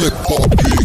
Flip up.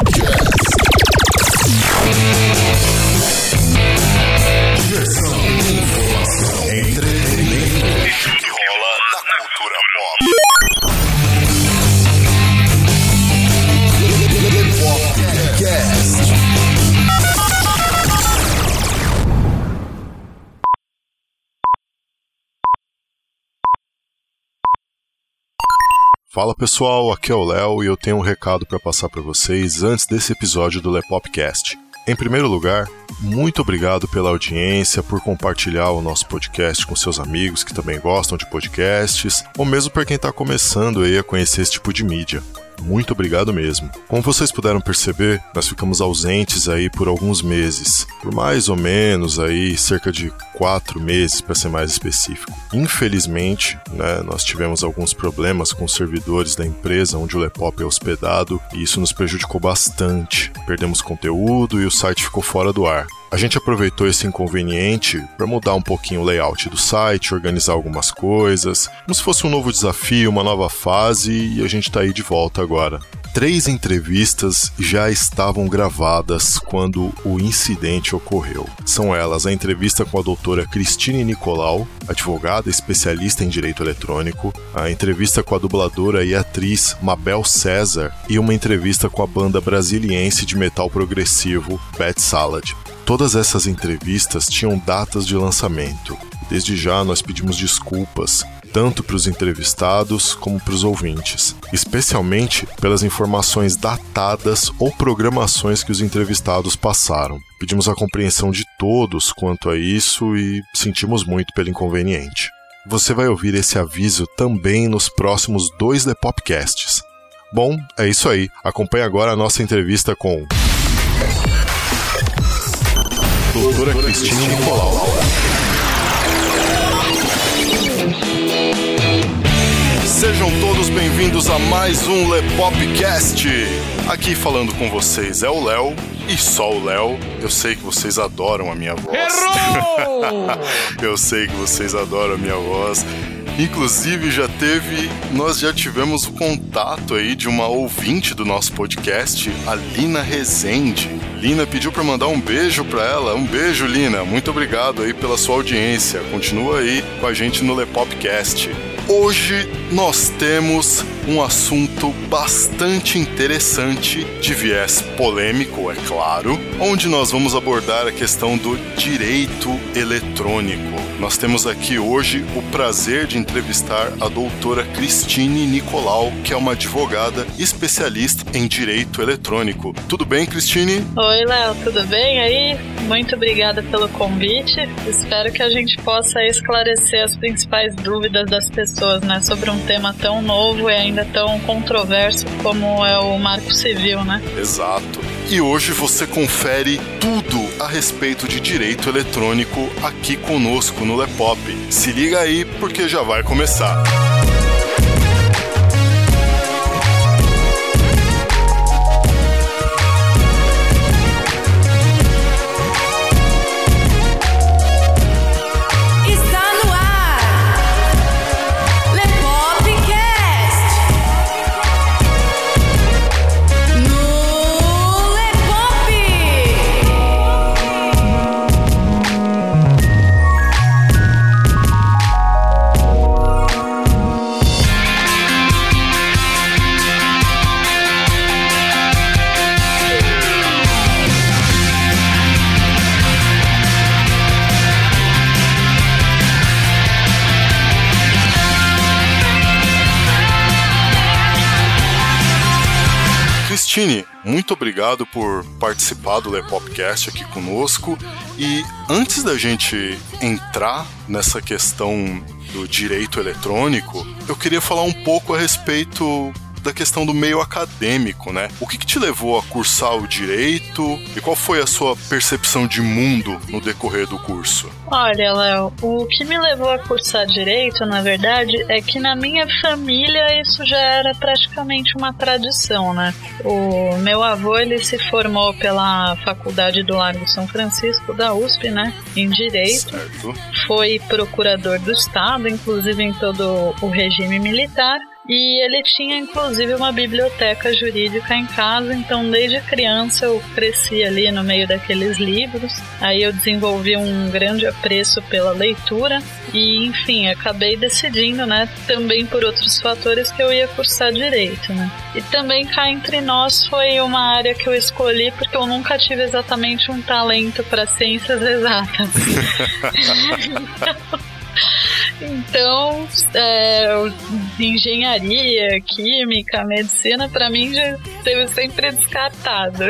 Fala pessoal, aqui é o Léo e eu tenho um recado para passar para vocês antes desse episódio do Lepopcast. Em primeiro lugar, muito obrigado pela audiência, por compartilhar o nosso podcast com seus amigos que também gostam de podcasts, ou mesmo para quem está começando aí a conhecer esse tipo de mídia. Muito obrigado mesmo. Como vocês puderam perceber, nós ficamos ausentes aí por alguns meses, por mais ou menos aí cerca de quatro meses para ser mais específico. Infelizmente, né, nós tivemos alguns problemas com os servidores da empresa onde o Lepop é hospedado e isso nos prejudicou bastante. Perdemos conteúdo e o site ficou fora do ar. A gente aproveitou esse inconveniente para mudar um pouquinho o layout do site, organizar algumas coisas, como se fosse um novo desafio, uma nova fase e a gente está aí de volta agora. Três entrevistas já estavam gravadas quando o incidente ocorreu. São elas a entrevista com a doutora Cristine Nicolau, advogada especialista em direito eletrônico, a entrevista com a dubladora e atriz Mabel César e uma entrevista com a banda brasiliense de metal progressivo Bad Salad. Todas essas entrevistas tinham datas de lançamento. Desde já nós pedimos desculpas, tanto para os entrevistados como para os ouvintes, especialmente pelas informações datadas ou programações que os entrevistados passaram. Pedimos a compreensão de todos quanto a isso e sentimos muito pelo inconveniente. Você vai ouvir esse aviso também nos próximos dois The Popcasts. Bom, é isso aí. Acompanhe agora a nossa entrevista com doutora Cristina Nicolau. Sejam todos bem-vindos a mais um Lepopcast. Aqui falando com vocês é o Léo e só o Léo. Eu sei que vocês adoram a minha voz. Errou! Eu sei que vocês adoram a minha voz. Inclusive já teve, nós já tivemos o contato aí de uma ouvinte do nosso podcast, a Lina Rezende. Lina pediu para mandar um beijo para ela. Um beijo, Lina. Muito obrigado aí pela sua audiência. Continua aí com a gente no Lepopcast. Hoje nós temos um assunto bastante interessante, de viés polêmico, é claro, onde nós vamos abordar a questão do direito eletrônico. Nós temos aqui hoje o prazer de entrevistar a doutora Cristine Nicolau, que é uma advogada especialista em direito eletrônico. Tudo bem, Cristine? Oi, Léo, tudo bem aí? Muito obrigada pelo convite. Espero que a gente possa esclarecer as principais dúvidas das pessoas, né, sobre um tema tão novo e ainda tão controverso como é o Marco Civil, né? Exato. E hoje você confere tudo a respeito de direito eletrônico aqui conosco no Lepop. Se liga aí porque já vai começar. Está Cristine, muito obrigado por participar do Lepopcast aqui conosco. E antes da gente entrar nessa questão do direito eletrônico, eu queria falar um pouco a respeito da questão do meio acadêmico, né? O que, que te levou a cursar o direito e qual foi a sua percepção de mundo no decorrer do curso? Olha, Léo, o que me levou a cursar direito, na verdade, é que na minha família isso já era praticamente uma tradição, né? O meu avô, ele se formou pela Faculdade do Largo São Francisco da USP, né, em direito. Certo? Foi procurador do estado, inclusive em todo o regime militar. E ele tinha inclusive uma biblioteca jurídica em casa, então desde criança eu cresci ali no meio daqueles livros. Aí eu desenvolvi um grande apreço pela leitura e, enfim, acabei decidindo, né, também por outros fatores que eu ia cursar direito, né? E também cá entre nós foi uma área que eu escolhi porque eu nunca tive exatamente um talento para ciências exatas. Então, é, engenharia, química, medicina, para mim já teve sempre descartado.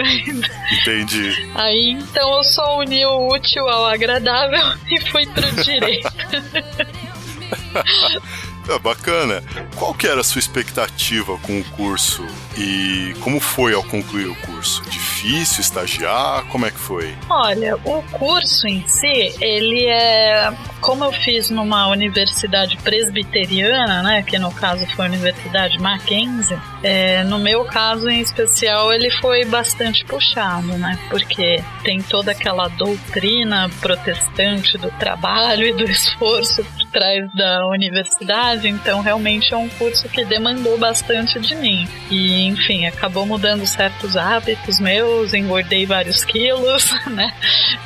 Entendi. Aí então eu só uni o útil ao agradável e fui pro direito. É bacana. Qual que era a sua expectativa com o curso e como foi ao concluir o curso? Difícil estagiar? Como é que foi? Olha, o curso em si, ele é como eu fiz numa universidade presbiteriana, né, que no caso foi a Universidade Mackenzie, é, no meu caso em especial ele foi bastante puxado, né, porque tem toda aquela doutrina protestante do trabalho e do esforço por trás da universidade, então realmente é um curso que demandou bastante de mim. E enfim, acabou mudando certos hábitos meus, engordei vários quilos, né?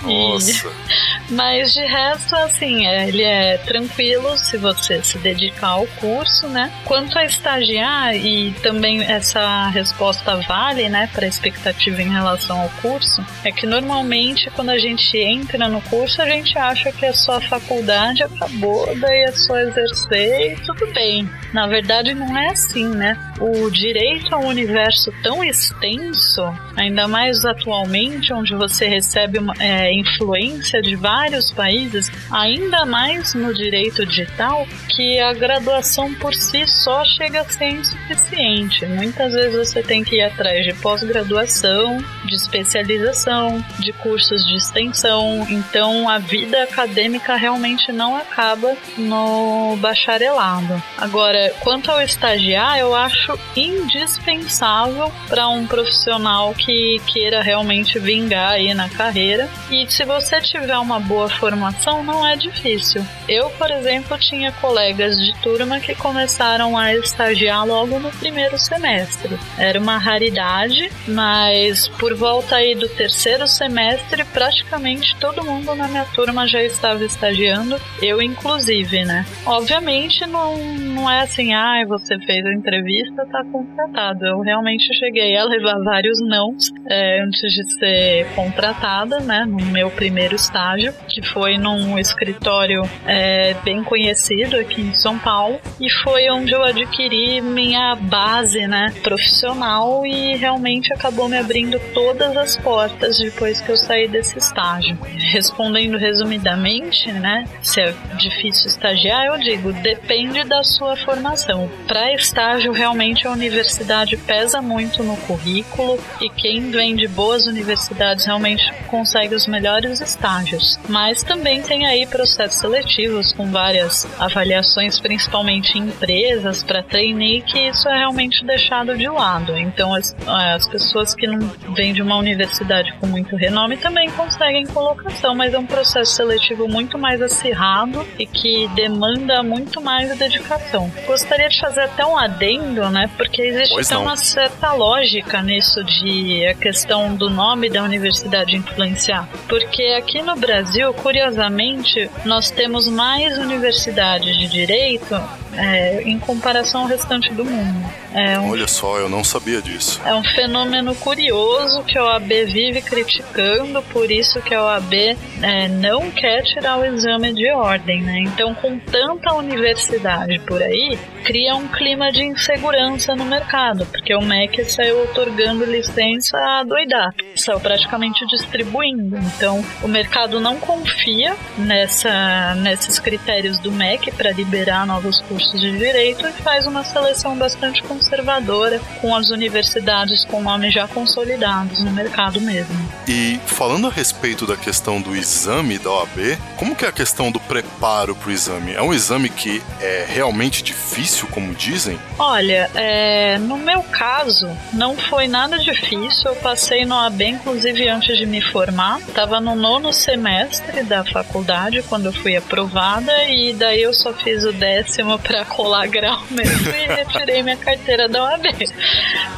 Nossa. E... Mas de resto, assim, é, ele é tranquilo se você se dedicar ao curso, né? Quanto a estagiar, e também essa resposta vale, né, para expectativa em relação ao curso, é que normalmente quando a gente entra no curso, a gente acha que a sua faculdade acabou, daí é só exercer e tudo bem. Na verdade, não é assim, né? O direito a um universo tão extenso, ainda mais atualmente, onde você recebe uma é, influência de vários países, ainda mais no direito digital, que a graduação por si só chega a ser insuficiente. Muitas vezes você tem que ir atrás de pós-graduação, de especialização, de cursos de extensão. Então a vida acadêmica realmente não acaba no bacharelado. Agora, quanto ao estagiar, eu acho indispensável para um profissional que queira realmente vingar aí na carreira. E se você tiver uma boa formação, não é difícil. Eu, por exemplo, tinha colegas de turma que começaram a estagiar logo no primeiro semestre. Era uma raridade, mas por volta aí do terceiro semestre, praticamente todo mundo na minha turma já estava estagiando, eu inclusive, né? Obviamente não, não é assim, ah, você fez a entrevista, tá contratado. Eu realmente cheguei a levar vários nãos é, antes de ser contratada, né? No meu primeiro estágio, que foi num escritório é, bem conhecido aqui em São Paulo, e foi onde eu adquiri minha base, né? Profissional e realmente acabou me abrindo todas as portas depois que eu saí desse estágio. Respondendo resumidamente, né? Se é difícil estagiar, eu digo, depende da sua formação. Para estágio, realmente a universidade pesa muito no currículo e quem vem de boas universidades realmente consegue os melhores estágios. Mas também tem aí processos seletivos com várias avaliações, principalmente em empresas, para trainee, que isso é realmente deixado de lado. Então as, as pessoas que não vêm de uma universidade com muito renome também conseguem colocação, mas é um processo seletivo muito mais acirrado e que demanda muito mais dedicação. Gostaria de fazer até um adendo, né? Porque existe Pois até não. uma certa lógica nisso de a questão do nome da universidade influenciar. Porque aqui no Brasil, curiosamente, nós temos mais universidades de direito é, em comparação ao restante do mundo. É um Olha só, eu não sabia disso. é um fenômeno curioso que a OAB vive criticando, por isso que a OAB é, não quer tirar o exame de ordem, né? Então, com tanta universidade por aí, cria um clima de insegurança no mercado, porque o MEC saiu otorgando licença a doidar, saiu praticamente distribuindo. Então, o mercado não confia nessa, nesses critérios do MEC para liberar novos cursos de direito e faz uma seleção bastante conservadora com as universidades com nomes já consolidados no mercado mesmo. E falando a respeito da questão do exame da OAB, como que é a questão do preparo para o exame? É um exame que é realmente difícil, como dizem? Olha, é, no meu caso, não foi nada difícil. Eu passei no AB, inclusive, antes de me formar. Estava no nono semestre da faculdade, quando eu fui aprovada, e daí eu só fiz o décimo pra colar grau mesmo e retirei minha carteira da OAB.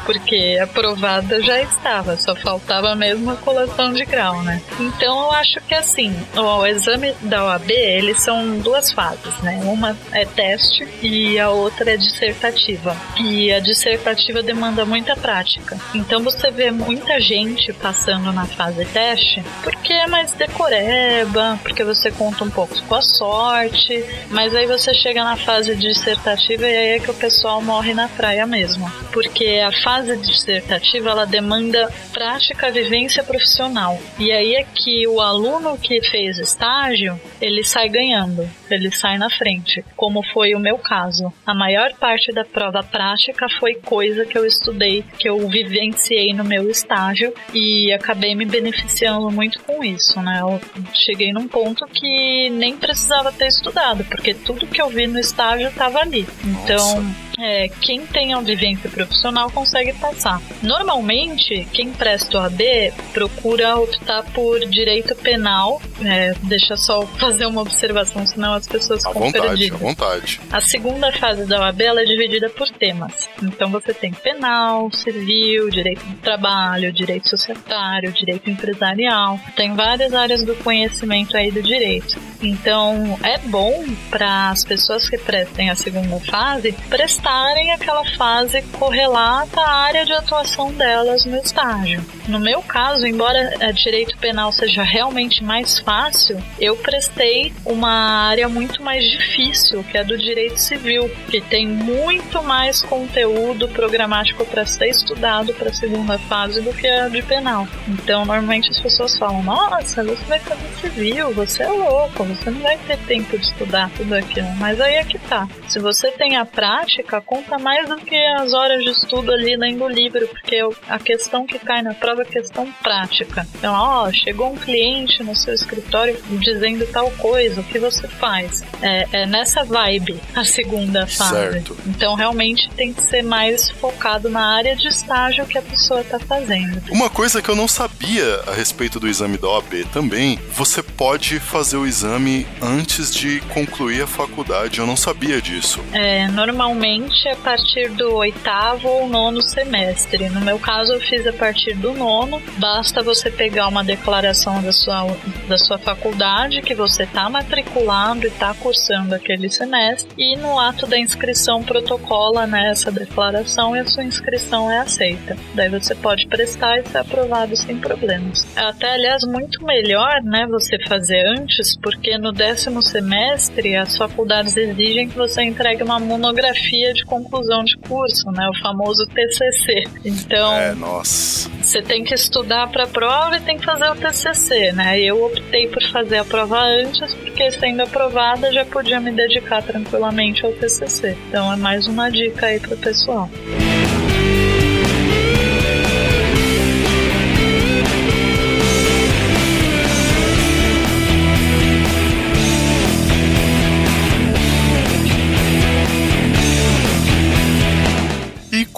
Porque aprovada já estava, só faltava mesmo a colação de grau, né? Então eu acho que assim, o exame da OAB, eles são duas fases, né? Uma é teste e a outra é dissertativa. E a dissertativa demanda muita prática. Então você vê muita gente passando na fase teste porque é mais decoreba, porque você conta um pouco com a sorte, mas aí você chega na fase dissertativa e aí é que o pessoal morre na praia mesmo. Porque a fase dissertativa ela demanda prática, vivência profissional. E aí é que o aluno que fez estágio, ele sai ganhando, ele sai na frente, como foi o meu caso. A maior parte da prova prática foi coisa que eu estudei, que eu vivenciei no meu estágio e acabei me beneficiando muito com isso, né? Eu cheguei num ponto que nem precisava ter estudado, porque tudo que eu vi no estágio estava ali. Então, é, quem tem a vivência profissional consegue passar. Normalmente, quem presta o AB procura optar por direito penal. É, deixa só fazer uma observação, senão as pessoas À ficam vontade, à perdidas. vontade. A segunda fase da OAB é dividida por temas. Então você tem penal, civil, direito do trabalho, direito societário, direito empresarial. Tem várias áreas do conhecimento aí do direito. Então é bom para as pessoas que prestem a segunda fase prestarem aquela fase correlata à área de atuação delas no estágio. No meu caso, embora direito penal seja realmente mais fácil, eu prestei uma área muito mais difícil, que é do direito civil, que tem muito mais conteúdo programático para ser estudado para a segunda fase do que a de penal. Então, normalmente as pessoas falam: Nossa, você vai fazer civil, você é louco, você não vai ter tempo de estudar tudo aquilo. Mas aí é que tá. Se você tem a prática, conta mais do que as horas de estudo ali lendo o livro, porque a questão que cai na prova é questão prática. Então, ó, chegou um cliente no seu escritório dizendo tal coisa, o que você faz? É, é nessa vibe a segunda fase. Certo. Então, realmente tem que ser mais focado na área de estágio que a pessoa tá fazendo. Uma coisa que eu não sabia a respeito do exame da OAB também, você pode fazer o exame antes de concluir a faculdade. Eu não sabia disso. É, normalmente a partir do oitavo ou nono semestre. No meu caso, eu fiz a partir do nono. Basta você pegar uma declaração da sua, da sua faculdade que você está matriculado e está cursando aquele semestre. E no ato da inscrição protocola né, essa declaração e a sua inscrição é aceita. Daí você pode prestar e ser aprovado sem problemas. É Até, aliás, muito melhor né, você fazer antes, porque no décimo semestre as faculdades exigem que você entregue uma monografia de conclusão de curso, né, o famoso TCC. Então, É, nossa. você tem que estudar para a prova e tem que fazer o TCC, né? Eu optei por fazer a prova antes, porque sendo aprovada já podia me dedicar tranquilamente ao TCC. Então é mais uma dica aí pro pessoal.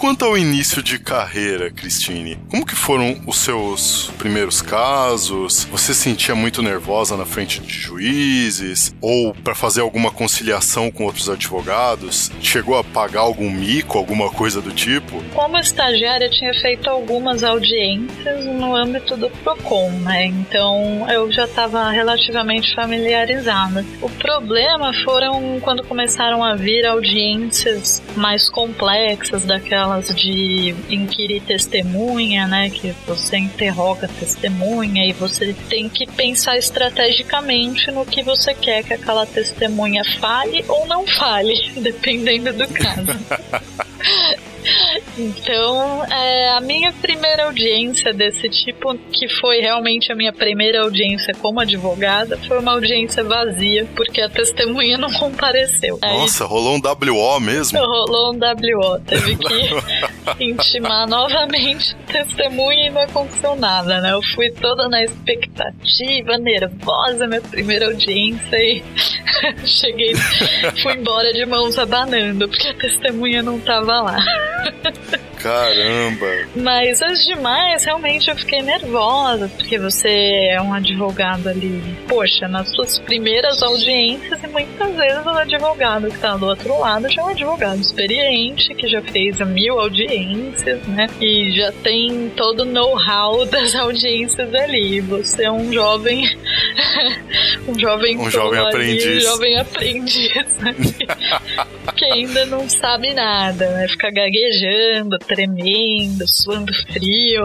Quanto ao início de carreira, Cristine, como que foram os seus primeiros casos? Você se sentia muito nervosa na frente de juízes ou para fazer alguma conciliação com outros advogados? Chegou a pagar algum mico, alguma coisa do tipo? Como estagiária, tinha feito algumas audiências no âmbito do PROCON, né? Então eu já estava relativamente familiarizada. O problema foram quando começaram a vir audiências mais complexas, de inquirir testemunha, né? Que você interroga testemunha e você tem que pensar estrategicamente no que você quer que aquela testemunha fale ou não fale, dependendo do caso. Então, é, a minha primeira audiência desse tipo, que foi realmente a minha primeira audiência como advogada, foi uma audiência vazia, porque a testemunha não compareceu. Aí Nossa, rolou um WO mesmo? rolou um WO, teve que intimar novamente a testemunha e não aconteceu nada, né? Eu fui toda na expectativa, nervosa, minha primeira audiência e cheguei, fui embora de mãos abanando, porque a testemunha não tava lá. Caramba! Mas as demais, realmente eu fiquei nervosa, porque você é um advogado ali, poxa, nas suas primeiras audiências, e muitas vezes o advogado que tá do outro lado já é um advogado experiente, que já fez mil audiências, né? E já tem todo o know-how das audiências ali. Você é um jovem. um jovem Um jovem ali, aprendiz. Um jovem aprendiz. que ainda não sabe nada, né? Fica gaguejando, tremendo, suando frio.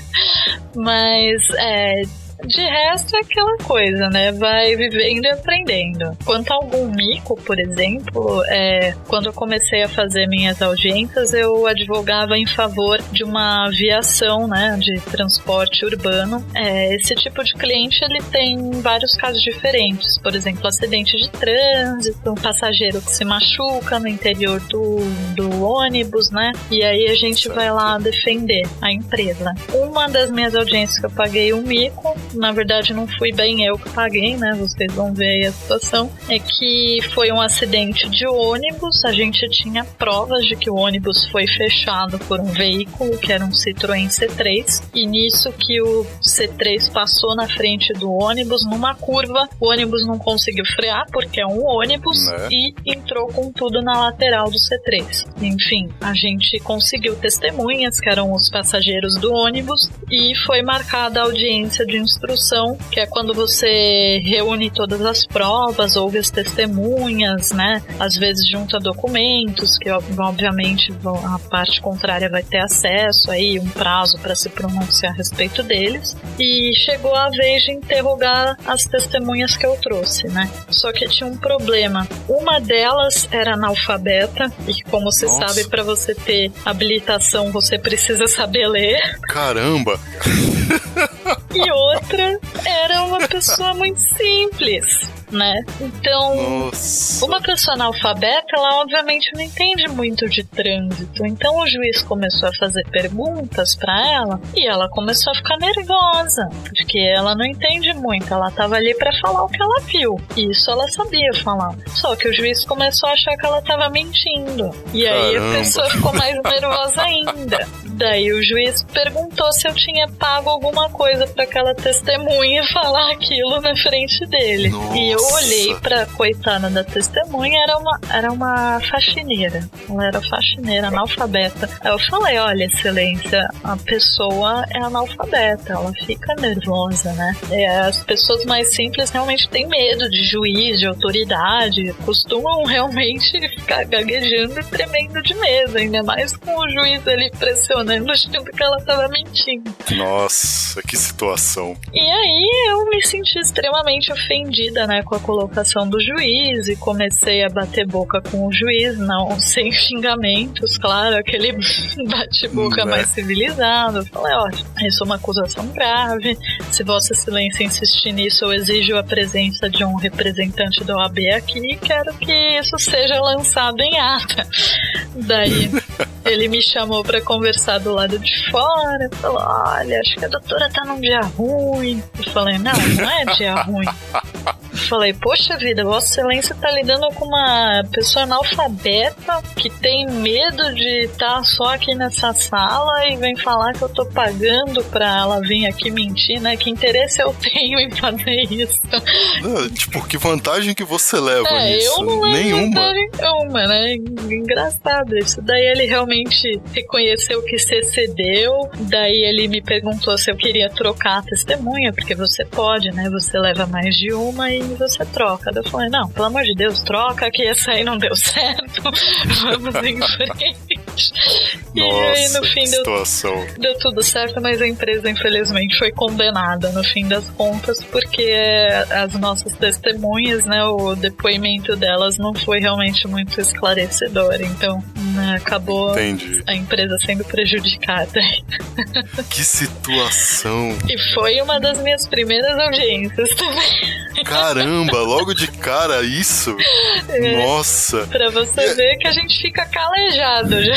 Mas é. De resto é aquela coisa, né? Vai vivendo e aprendendo. Quanto a algum mico, por exemplo, é, quando eu comecei a fazer minhas audiências, eu advogava em favor de uma aviação, né? De transporte urbano. É, esse tipo de cliente ele tem vários casos diferentes. Por exemplo, acidente de trânsito, um passageiro que se machuca no interior do, do ônibus, né? E aí a gente vai lá defender a empresa. Uma das minhas audiências que eu paguei um mico, na verdade não fui bem eu que paguei, né? Vocês vão ver aí a situação. É que foi um acidente de ônibus, a gente tinha provas de que o ônibus foi fechado por um veículo, que era um Citroën C3, e nisso que o C3 passou na frente do ônibus numa curva, o ônibus não conseguiu frear porque é um ônibus Né? e entrou com tudo na lateral do C3. Enfim, a gente conseguiu testemunhas, que eram os passageiros do ônibus, e foi marcada a audiência de instrução, que é quando você reúne todas as provas, ouve as testemunhas, né? Às vezes junta documentos, que ob- obviamente vão- a parte contrária vai ter acesso aí, um prazo para se pronunciar a respeito deles. E chegou a vez de interrogar as testemunhas que eu trouxe, né? Só que tinha um problema. Uma delas era analfabeta, e como se Nossa. sabe, para você ter habilitação, você precisa saber ler. Caramba! E outra era uma pessoa muito simples, né? Então, Nossa! uma pessoa analfabeta, ela obviamente não entende muito de trânsito. Então o juiz começou a fazer perguntas pra ela e ela começou a ficar nervosa, porque ela não entende muito. Ela tava ali pra falar o que ela viu. E isso ela sabia falar. Só que o juiz começou a achar que ela tava mentindo. E aí Caramba. a pessoa ficou mais nervosa ainda. Daí o juiz perguntou se eu tinha pago alguma coisa pra aquela testemunha falar aquilo na frente dele. E eu Nossa. olhei pra coitada da testemunha, era uma, era uma faxineira. Ela era faxineira, analfabeta. Aí eu falei: olha, excelência, a pessoa é analfabeta, ela fica nervosa, né? É, as pessoas mais simples realmente têm medo de juiz, de autoridade, costumam realmente ficar gaguejando e tremendo de medo, ainda mais com o juiz ali pressionando, achando que ela tava mentindo. Nossa, que situação. E aí eu me senti extremamente ofendida, né, com a colocação do juiz e comecei a bater boca com o juiz, não sem xingamentos, claro, aquele bate-boca Né? mais civilizado. Eu falei, ó, isso é uma acusação grave. Se Vossa Excelência insistir nisso, eu exijo a presença de um representante da OAB aqui e quero que isso seja lançado em ata. Daí ele me chamou pra conversar do lado de fora, falou: Olha, acho que a doutora tá num dia ruim. Eu falei: Não, não é dia ruim. Eu falei: Poxa vida, Vossa Excelência tá lidando com uma pessoa analfabeta que tem medo de estar só aqui nessa sala e vem falar que eu tô pagando pra ela vir aqui mentir, né? Que interesse eu tenho em fazer isso? Ah, Tipo, que vantagem que você leva É, nisso? eu não Nenhuma. nenhuma, né? Engraçado isso. Daí ele realmente reconheceu que se excedeu. Daí ele me perguntou se eu queria trocar a testemunha, porque você pode, né? Você leva mais de uma e você troca. Daí eu falei, não, pelo amor de Deus, troca que essa aí não deu certo. Vamos em frente. e aí Nossa, no fim deu deu tudo certo, mas a empresa infelizmente foi condenada no fim das contas, porque as nossas testemunhas, né, o depoimento delas não foi realmente muito esclarecedor, então né, acabou Entendi. a empresa sendo prejudicada. Que situação. E foi uma das minhas primeiras audiências também. Caramba, logo de cara isso. É. Nossa. pra você ver que a gente fica calejado já.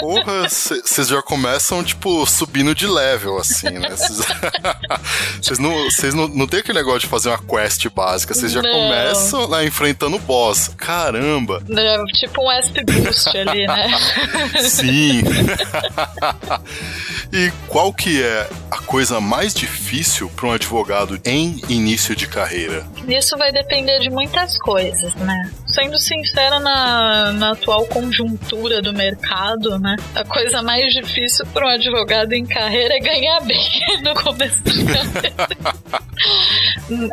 Porra, vocês já começam, tipo, subindo de level, assim, né? Vocês não, cês não, não tem aquele negócio de fazer uma quest básica, vocês já Não. começam lá enfrentando o boss. Caramba! É, tipo um SP Boost ali, né? Sim! e qual que é a coisa mais difícil para um advogado em início de carreira? Isso vai depender de muitas coisas, né? Sendo sincera, na, na atual conjuntura do mercado, né? A coisa mais difícil para um advogado em carreira é ganhar bem no começo carreira.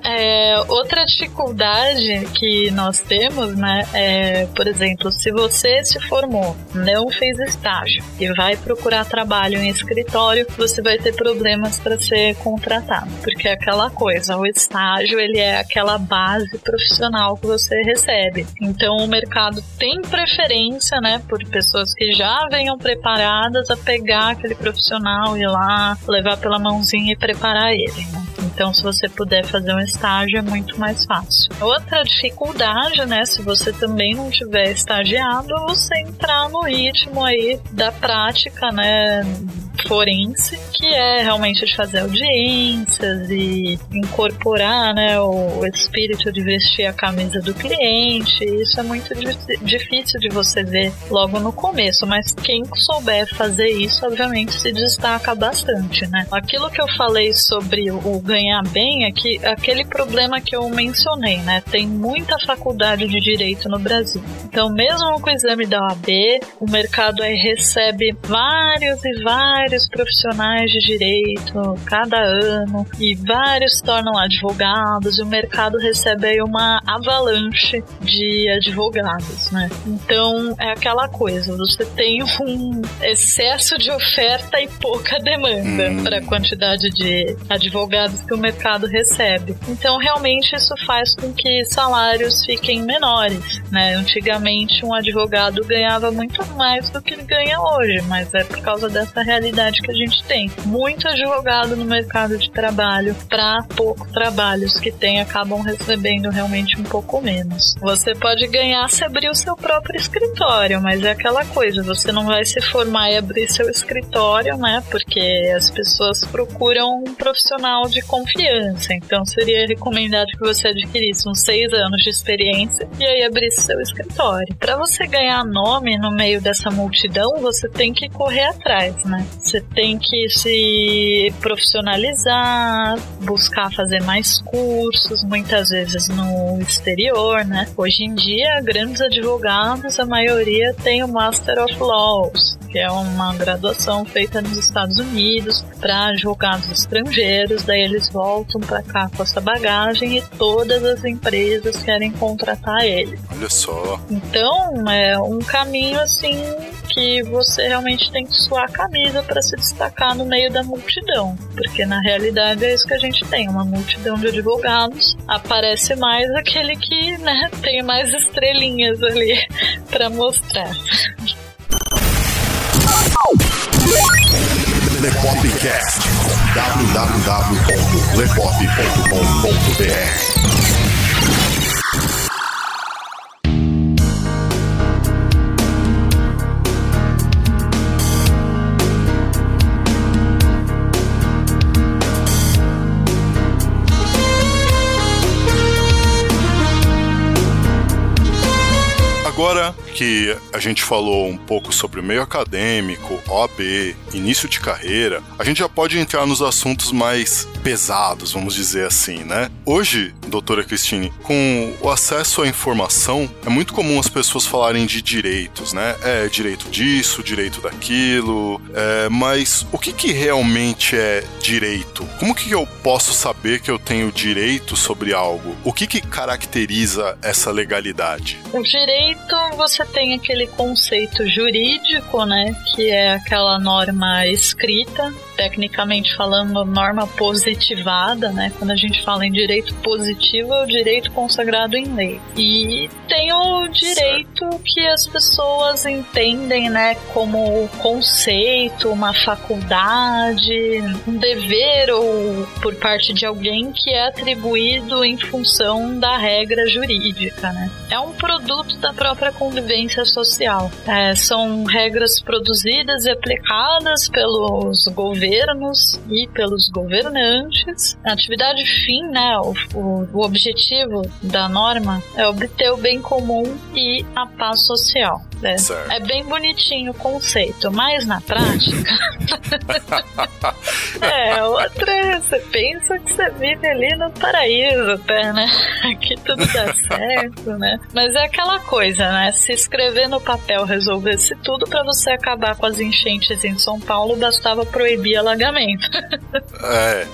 É, outra dificuldade que nós temos, né, é, por exemplo, se você se formou, não fez estágio e vai procurar trabalho em escritório, você vai ter problemas para ser contratado, porque é aquela coisa, o estágio ele é aquela base profissional que você recebe. Então o mercado tem preferência, né, por pessoas que já venham preparadas a pegar aquele profissional e lá levar pela mãozinha e preparar ele. Né? Então, se você puder fazer um estágio, é muito mais fácil. Outra dificuldade, né, se você também não tiver estagiado, é você entrar no ritmo aí da prática, né, forense, que é realmente de fazer audiências e incorporar, né, o, espírito de vestir a camisa do cliente. Isso é muito di- difícil de você ver logo no começo, mas quem souber fazer isso, obviamente, se destaca bastante, né? Aquilo que eu falei sobre o ganhar bem é que aquele problema que eu mencionei, né? Tem muita faculdade de direito no Brasil. Então, mesmo com o exame da OAB, o mercado aí recebe vários e vários profissionais de direito cada ano e vários se tornam advogados e o mercado recebe aí uma avalanche de advogados, né? Então, é aquela coisa, você tem um excesso de oferta e pouca demanda Hum. para a quantidade de advogados que o mercado recebe. Então, realmente, isso faz com que salários fiquem menores. Né? Antigamente, um advogado ganhava muito mais do que ele ganha hoje, mas é por causa dessa realidade que a gente tem. Muito advogado no mercado de trabalho para pouco trabalhos que tem acabam recebendo realmente um pouco menos. Você pode ganhar se abrir o seu próprio escritório, mas é aquela coisa, você não vai se formar e abrir seu escritório, né? Porque as pessoas procuram um profissional de confiança. Então seria recomendado que você adquirisse uns seis anos de experiência e aí abrisse seu escritório. Para você ganhar nome no meio dessa multidão, você tem que correr atrás, né? Você tem que se profissionalizar, buscar fazer mais cursos, muitas vezes no exterior, né? Hoje em dia, grandes advogados, a maioria tem o Master of Laws, que é uma graduação feita nos Estados Unidos para advogados estrangeiros, daí eles voltam para cá com essa bagagem e todas as empresas querem contratar ele. Olha só. Então, é um caminho assim que você realmente tem que suar a camisa para se destacar no meio da multidão, porque na realidade é isso que a gente tem, uma multidão de advogados, aparece mais aquele que, né, tem mais estrelinhas ali para mostrar. Lepopcast. www.lepop.com.br que a gente falou um pouco sobre o meio acadêmico, OAB, início de carreira, a gente já pode entrar nos assuntos mais pesados, vamos dizer assim, né? Hoje, doutora Cristine, com o acesso à informação, é muito comum as pessoas falarem de direitos, né? É direito disso, direito daquilo, é, mas o que, que realmente é direito? Como que eu posso saber que eu tenho direito sobre algo? O que, que caracteriza essa legalidade? O direito, você tem aquele conceito jurídico, né, que é aquela norma escrita, tecnicamente falando, norma positivada, né? Quando a gente fala em direito positivo, é o direito consagrado em lei. E tem o direito que as pessoas entendem, né, como conceito, uma faculdade, um dever ou por parte de alguém que é atribuído em função da regra jurídica, né? É um produto da própria convivência social. É, são regras produzidas e aplicadas pelos governos e pelos governantes. A atividade fim, né, o, o, o objetivo da norma é obter o bem comum e a paz social. Né? É bem bonitinho o conceito, mas na prática. é, outra, você pensa que você vive ali no paraíso até, né? Aqui tudo dá certo, né? Mas é aquela coisa, né? Se escrever no papel resolvesse tudo para você acabar com as enchentes em São Paulo, bastava proibir alagamento. é.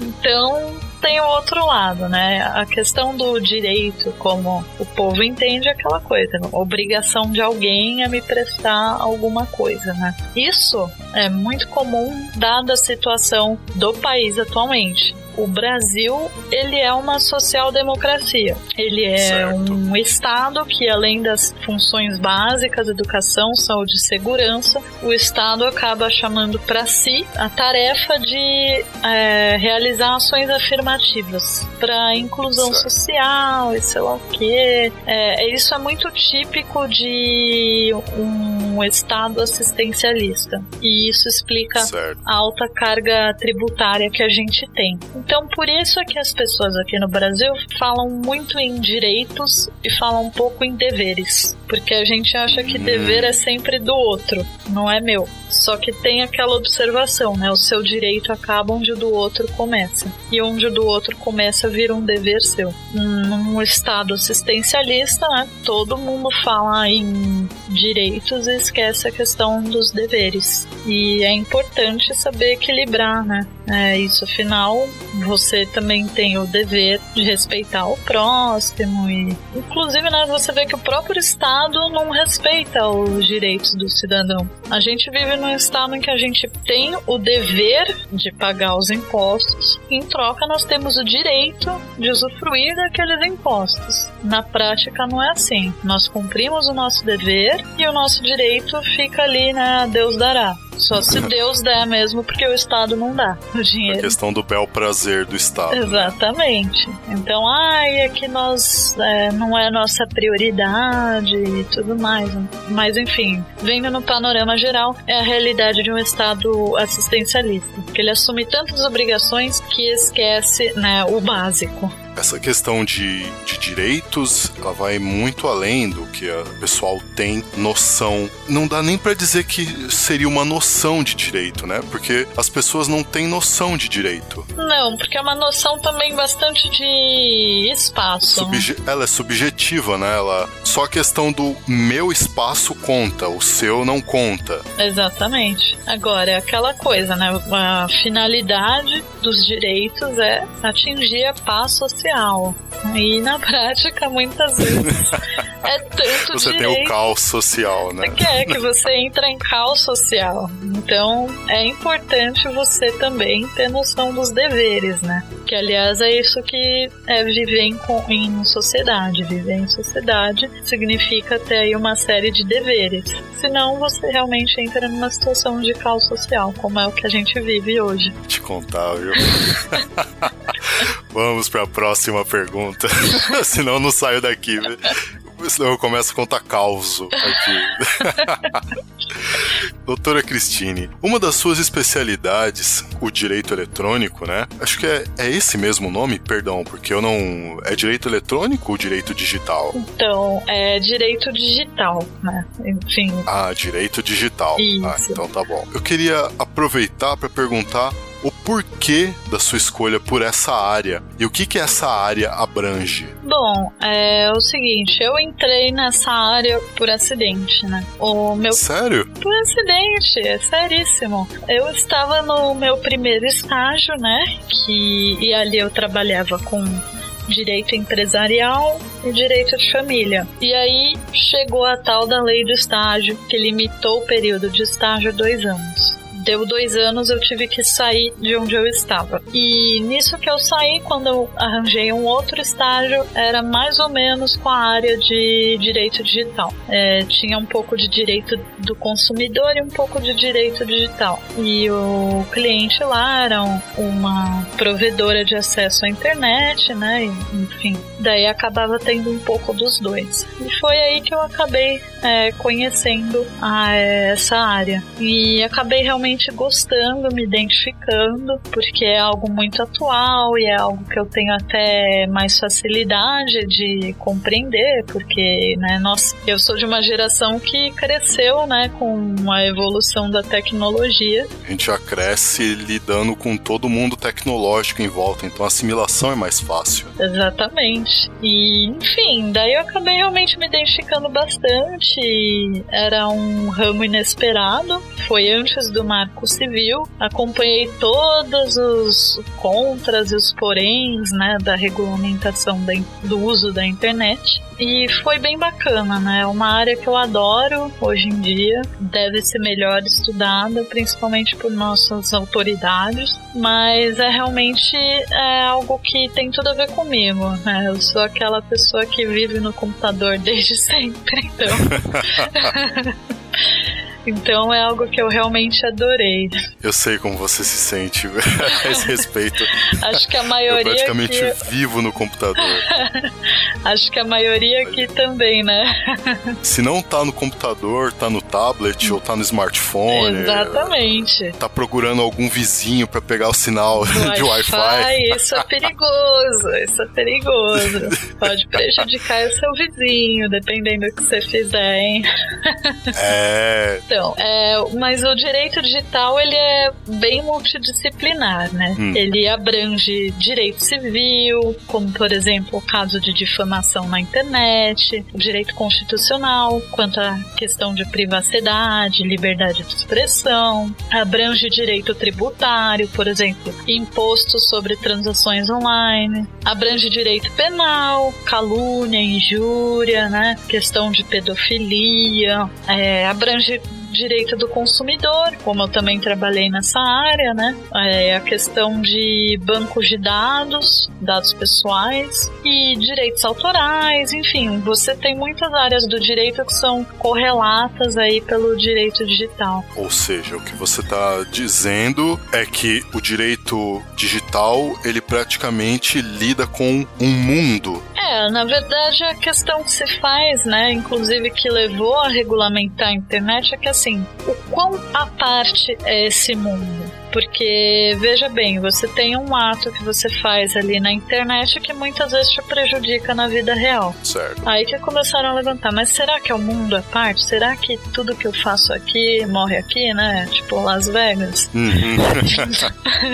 Então, tem o outro lado, né? A questão do direito, como o povo entende, é aquela coisa, né? obrigação de alguém a me prestar alguma coisa, né? Isso é muito comum dada a situação do país atualmente o Brasil ele é uma social-democracia. Ele é certo. um estado que além das funções básicas, educação, saúde e segurança, o estado acaba chamando para si a tarefa de é, realizar ações afirmativas para inclusão certo. social e sei lá o que. É, isso é muito típico de um estado assistencialista e isso explica certo. a alta carga tributária que a gente tem. Então, por isso é que as pessoas aqui no Brasil falam muito em direitos e falam um pouco em deveres. Porque a gente acha que dever é sempre do outro, não é meu. Só que tem aquela observação, né? O seu direito acaba onde o do outro começa. E onde o do outro começa vira um dever seu. Num estado assistencialista, né? Todo mundo fala em direitos e esquece a questão dos deveres. E é importante saber equilibrar, né? É, isso, afinal, você também tem o dever de respeitar o próximo e, inclusive, né, você vê que o próprio Estado não respeita os direitos do cidadão. A gente vive num estado em que a gente tem o dever de pagar os impostos, e em troca nós temos o direito de usufruir daqueles impostos. Na prática não é assim. Nós cumprimos o nosso dever e o nosso direito fica ali, né, Deus dará. Só se Deus der mesmo, porque o Estado não dá o dinheiro. A questão do bel prazer do Estado. Né? Exatamente. Né? Então, ai, é que nós é, não é nossa prioridade e tudo mais. Mas enfim, vendo no panorama geral, é a realidade de um Estado assistencialista. Que ele assume tantas obrigações que esquece né, o básico essa questão de, de direitos, ela vai muito além do que o pessoal tem noção. Não dá nem para dizer que seria uma noção de direito, né? Porque as pessoas não têm noção de direito. Não, porque é uma noção também bastante de espaço. Subje ela é subjetiva, né? Ela só a questão do meu espaço conta, o seu não conta. Exatamente. Agora é aquela coisa, né? A finalidade dos direitos é atingir a paz social social. E na prática, muitas vezes, é tanto Você direito. tem o caos social, né? Que é que você entra em caos social. Então, é importante você também ter noção dos deveres, né? Que, aliás, é isso que é viver em, em sociedade. Viver em sociedade significa ter aí uma série de deveres. Senão, você realmente entra numa situação de caos social, como é o que a gente vive hoje. Te contar, viu? Vamos para a próxima pergunta. Senão eu não saio daqui. Senão eu começo a contar causo aqui. Doutora Cristine, uma das suas especialidades, o direito eletrônico, né? Acho que é, é esse mesmo nome, perdão, porque eu não. É direito eletrônico ou direito digital? Então, é direito digital, né? Enfim. Ah, direito digital. Ah, Isso. Ah, então tá bom. Eu queria aproveitar para perguntar o porquê da sua escolha por essa área e o que que essa área abrange. Bom, é o seguinte, eu entrei nessa área por acidente, né? O meu Sério? Por acidente, é seríssimo. Eu estava no meu primeiro estágio, né? Que e ali eu trabalhava com direito empresarial e direito de família. E aí chegou a tal da lei do estágio, que limitou o período de estágio a dois anos deu dois anos, eu tive que sair de onde eu estava. E nisso que eu saí, quando eu arranjei um outro estágio, era mais ou menos com a área de direito digital. É, tinha um pouco de direito do consumidor e um pouco de direito digital. E o cliente lá era uma provedora de acesso à internet, né? Enfim, daí acabava tendo um pouco dos dois. E foi aí que eu acabei é, conhecendo a, essa área. E acabei realmente gostando, me identificando, porque é algo muito atual e é algo que eu tenho até mais facilidade de compreender, porque, né, nós, eu sou de uma geração que cresceu, né, com a evolução da tecnologia. A gente já cresce lidando com todo mundo tecnológico em volta, então a assimilação é mais fácil. Exatamente. E, enfim, daí eu acabei realmente me identificando bastante. Era um ramo inesperado. Foi antes do Marco Civil. Acompanhei todos os contras e os poréns, né, da regulamentação do uso da internet. E foi bem bacana, né? É uma área que eu adoro hoje em dia. Deve ser melhor estudada, principalmente por nossas autoridades. Mas é realmente é algo que tem tudo a ver comigo, né? Eu sou aquela pessoa que vive no computador desde sempre, então. Então é algo que eu realmente adorei. Eu sei como você se sente a esse respeito. Acho que a maioria. Eu praticamente que... vivo no computador. Acho que a maioria aqui também, né? Se não tá no computador, tá no tablet ou tá no smartphone. Exatamente. Tá procurando algum vizinho para pegar o sinal de Wi-Fi. Isso é perigoso, isso é perigoso. Pode prejudicar o seu vizinho, dependendo do que você fizer, hein? É. Então, é, mas o direito digital ele é bem multidisciplinar, né? Hum. Ele abrange direito civil, como por exemplo o caso de difamação na internet, o direito constitucional quanto à questão de privacidade, liberdade de expressão, abrange direito tributário, por exemplo, imposto sobre transações online, abrange direito penal, calúnia, injúria, né? Questão de pedofilia, é, abrange direito do consumidor, como eu também trabalhei nessa área, né? É a questão de bancos de dados, dados pessoais e direitos autorais, enfim, você tem muitas áreas do direito que são correlatas aí pelo direito digital. Ou seja, o que você está dizendo é que o direito digital ele praticamente lida com um mundo é, na verdade a questão que se faz, né, inclusive que levou a regulamentar a internet é que assim, o quão à parte é esse mundo? Porque, veja bem, você tem um ato que você faz ali na internet que muitas vezes te prejudica na vida real. Certo. Aí que começaram a levantar, mas será que é o mundo à parte? Será que tudo que eu faço aqui morre aqui, né? Tipo Las Vegas? Uhum.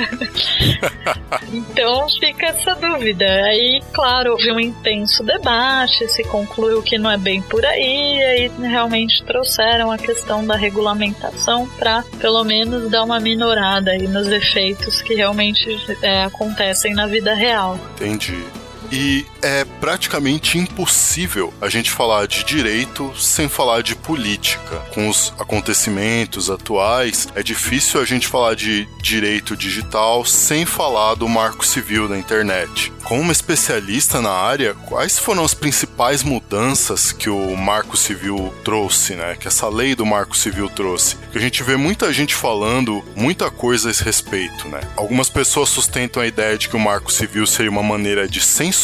então fica essa dúvida. Aí, claro, houve um intenso debate, se concluiu que não é bem por aí, e aí realmente trouxeram a questão da regulamentação para pelo menos dar uma minorada aí nos efeitos que realmente é, acontecem na vida real. Entendi. E é praticamente impossível a gente falar de direito sem falar de política. Com os acontecimentos atuais, é difícil a gente falar de direito digital sem falar do marco civil da internet. Como especialista na área, quais foram as principais mudanças que o Marco Civil trouxe, né? Que essa lei do Marco Civil trouxe? Que a gente vê muita gente falando muita coisa a esse respeito, né? Algumas pessoas sustentam a ideia de que o Marco Civil seria uma maneira de censurar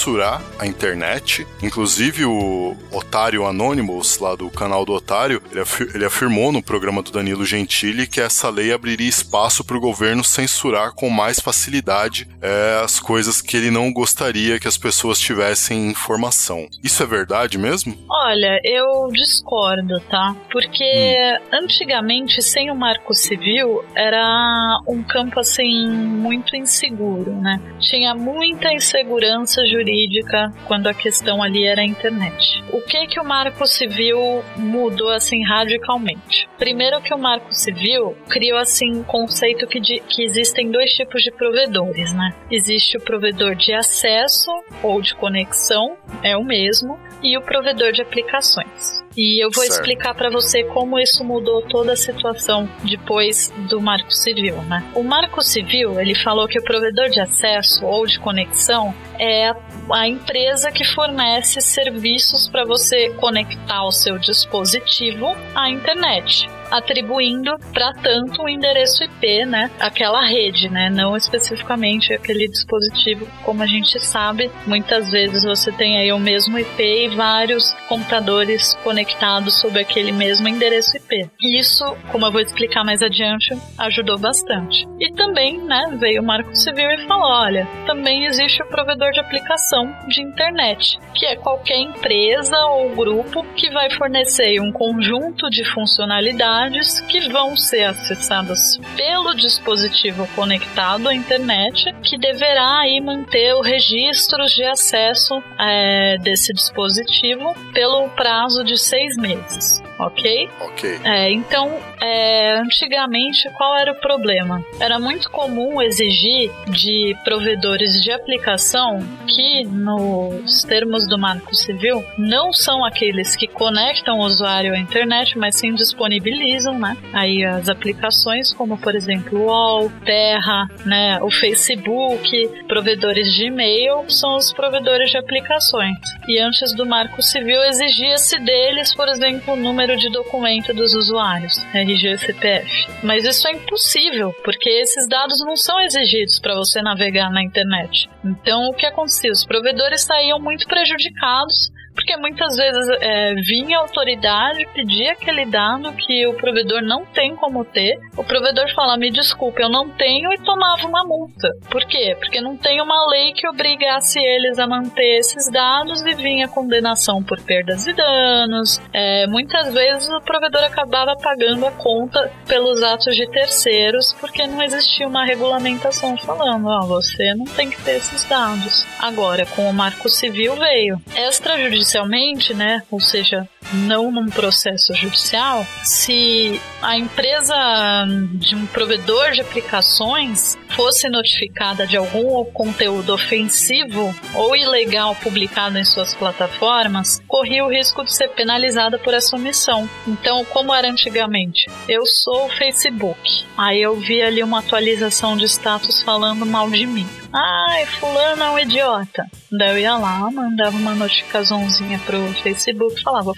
a internet. Inclusive o Otário Anonymous, lá do canal do Otário, ele, afir ele afirmou no programa do Danilo Gentili que essa lei abriria espaço para o governo censurar com mais facilidade é, as coisas que ele não gostaria gostaria que as pessoas tivessem informação. Isso é verdade mesmo? Olha, eu discordo, tá? Porque hum. antigamente, sem o marco civil, era um campo assim muito inseguro, né? Tinha muita insegurança jurídica quando a questão ali era a internet. O que que o marco civil mudou assim radicalmente? Primeiro que o marco civil criou assim um conceito que, de, que existem dois tipos de provedores, né? Existe o provedor de acesso ou de conexão é o mesmo e o provedor de aplicações. E eu vou Certo. explicar para você como isso mudou toda a situação depois do Marco Civil, né? O Marco Civil, ele falou que o provedor de acesso ou de conexão é a- a empresa que fornece serviços para você conectar o seu dispositivo à internet atribuindo para tanto o endereço IP, né? Aquela rede, né? Não especificamente aquele dispositivo, como a gente sabe, muitas vezes você tem aí o mesmo IP e vários computadores conectados sob aquele mesmo endereço IP. Isso, como eu vou explicar mais adiante, ajudou bastante. E também, né, veio o Marco Civil e falou: olha, também existe o provedor de aplicação de internet, que é qualquer empresa ou grupo que vai fornecer um conjunto de funcionalidades que vão ser acessadas pelo dispositivo conectado à internet, que deverá aí manter o registro de acesso é, desse dispositivo pelo prazo de seis meses. Ok? Ok. É, então, é, antigamente, qual era o problema? Era muito comum exigir de provedores de aplicação que, nos termos do Marco Civil, não são aqueles que conectam o usuário à internet, mas sim disponibilizam, né? Aí as aplicações, como por exemplo o UOL, Terra, né? O Facebook, provedores de e-mail, são os provedores de aplicações. E antes do Marco Civil exigia-se deles, por exemplo, o número de documento dos usuários, RG e CPF. Mas isso é impossível, porque esses dados não são exigidos para você navegar na internet. Então, o que acontecia? Os provedores saíam muito prejudicados porque muitas vezes é, vinha a autoridade pedir aquele dado que o provedor não tem como ter. O provedor fala: me desculpe, eu não tenho, e tomava uma multa. Por quê? Porque não tem uma lei que obrigasse eles a manter esses dados e vinha condenação por perdas e danos. É, muitas vezes o provedor acabava pagando a conta pelos atos de terceiros porque não existia uma regulamentação falando: ó, você não tem que ter esses dados. Agora, com o Marco Civil veio extrajudicialmente, né? Ou seja, não num processo judicial, se a empresa de um provedor de aplicações fosse notificada de algum conteúdo ofensivo ou ilegal publicado em suas plataformas, corria o risco de ser penalizada por essa omissão. Então, como era antigamente? Eu sou o Facebook. Aí eu vi ali uma atualização de status falando mal de mim. Ai, fulano é um idiota. Daí eu ia lá, mandava uma notificaçãozinha pro Facebook, falava,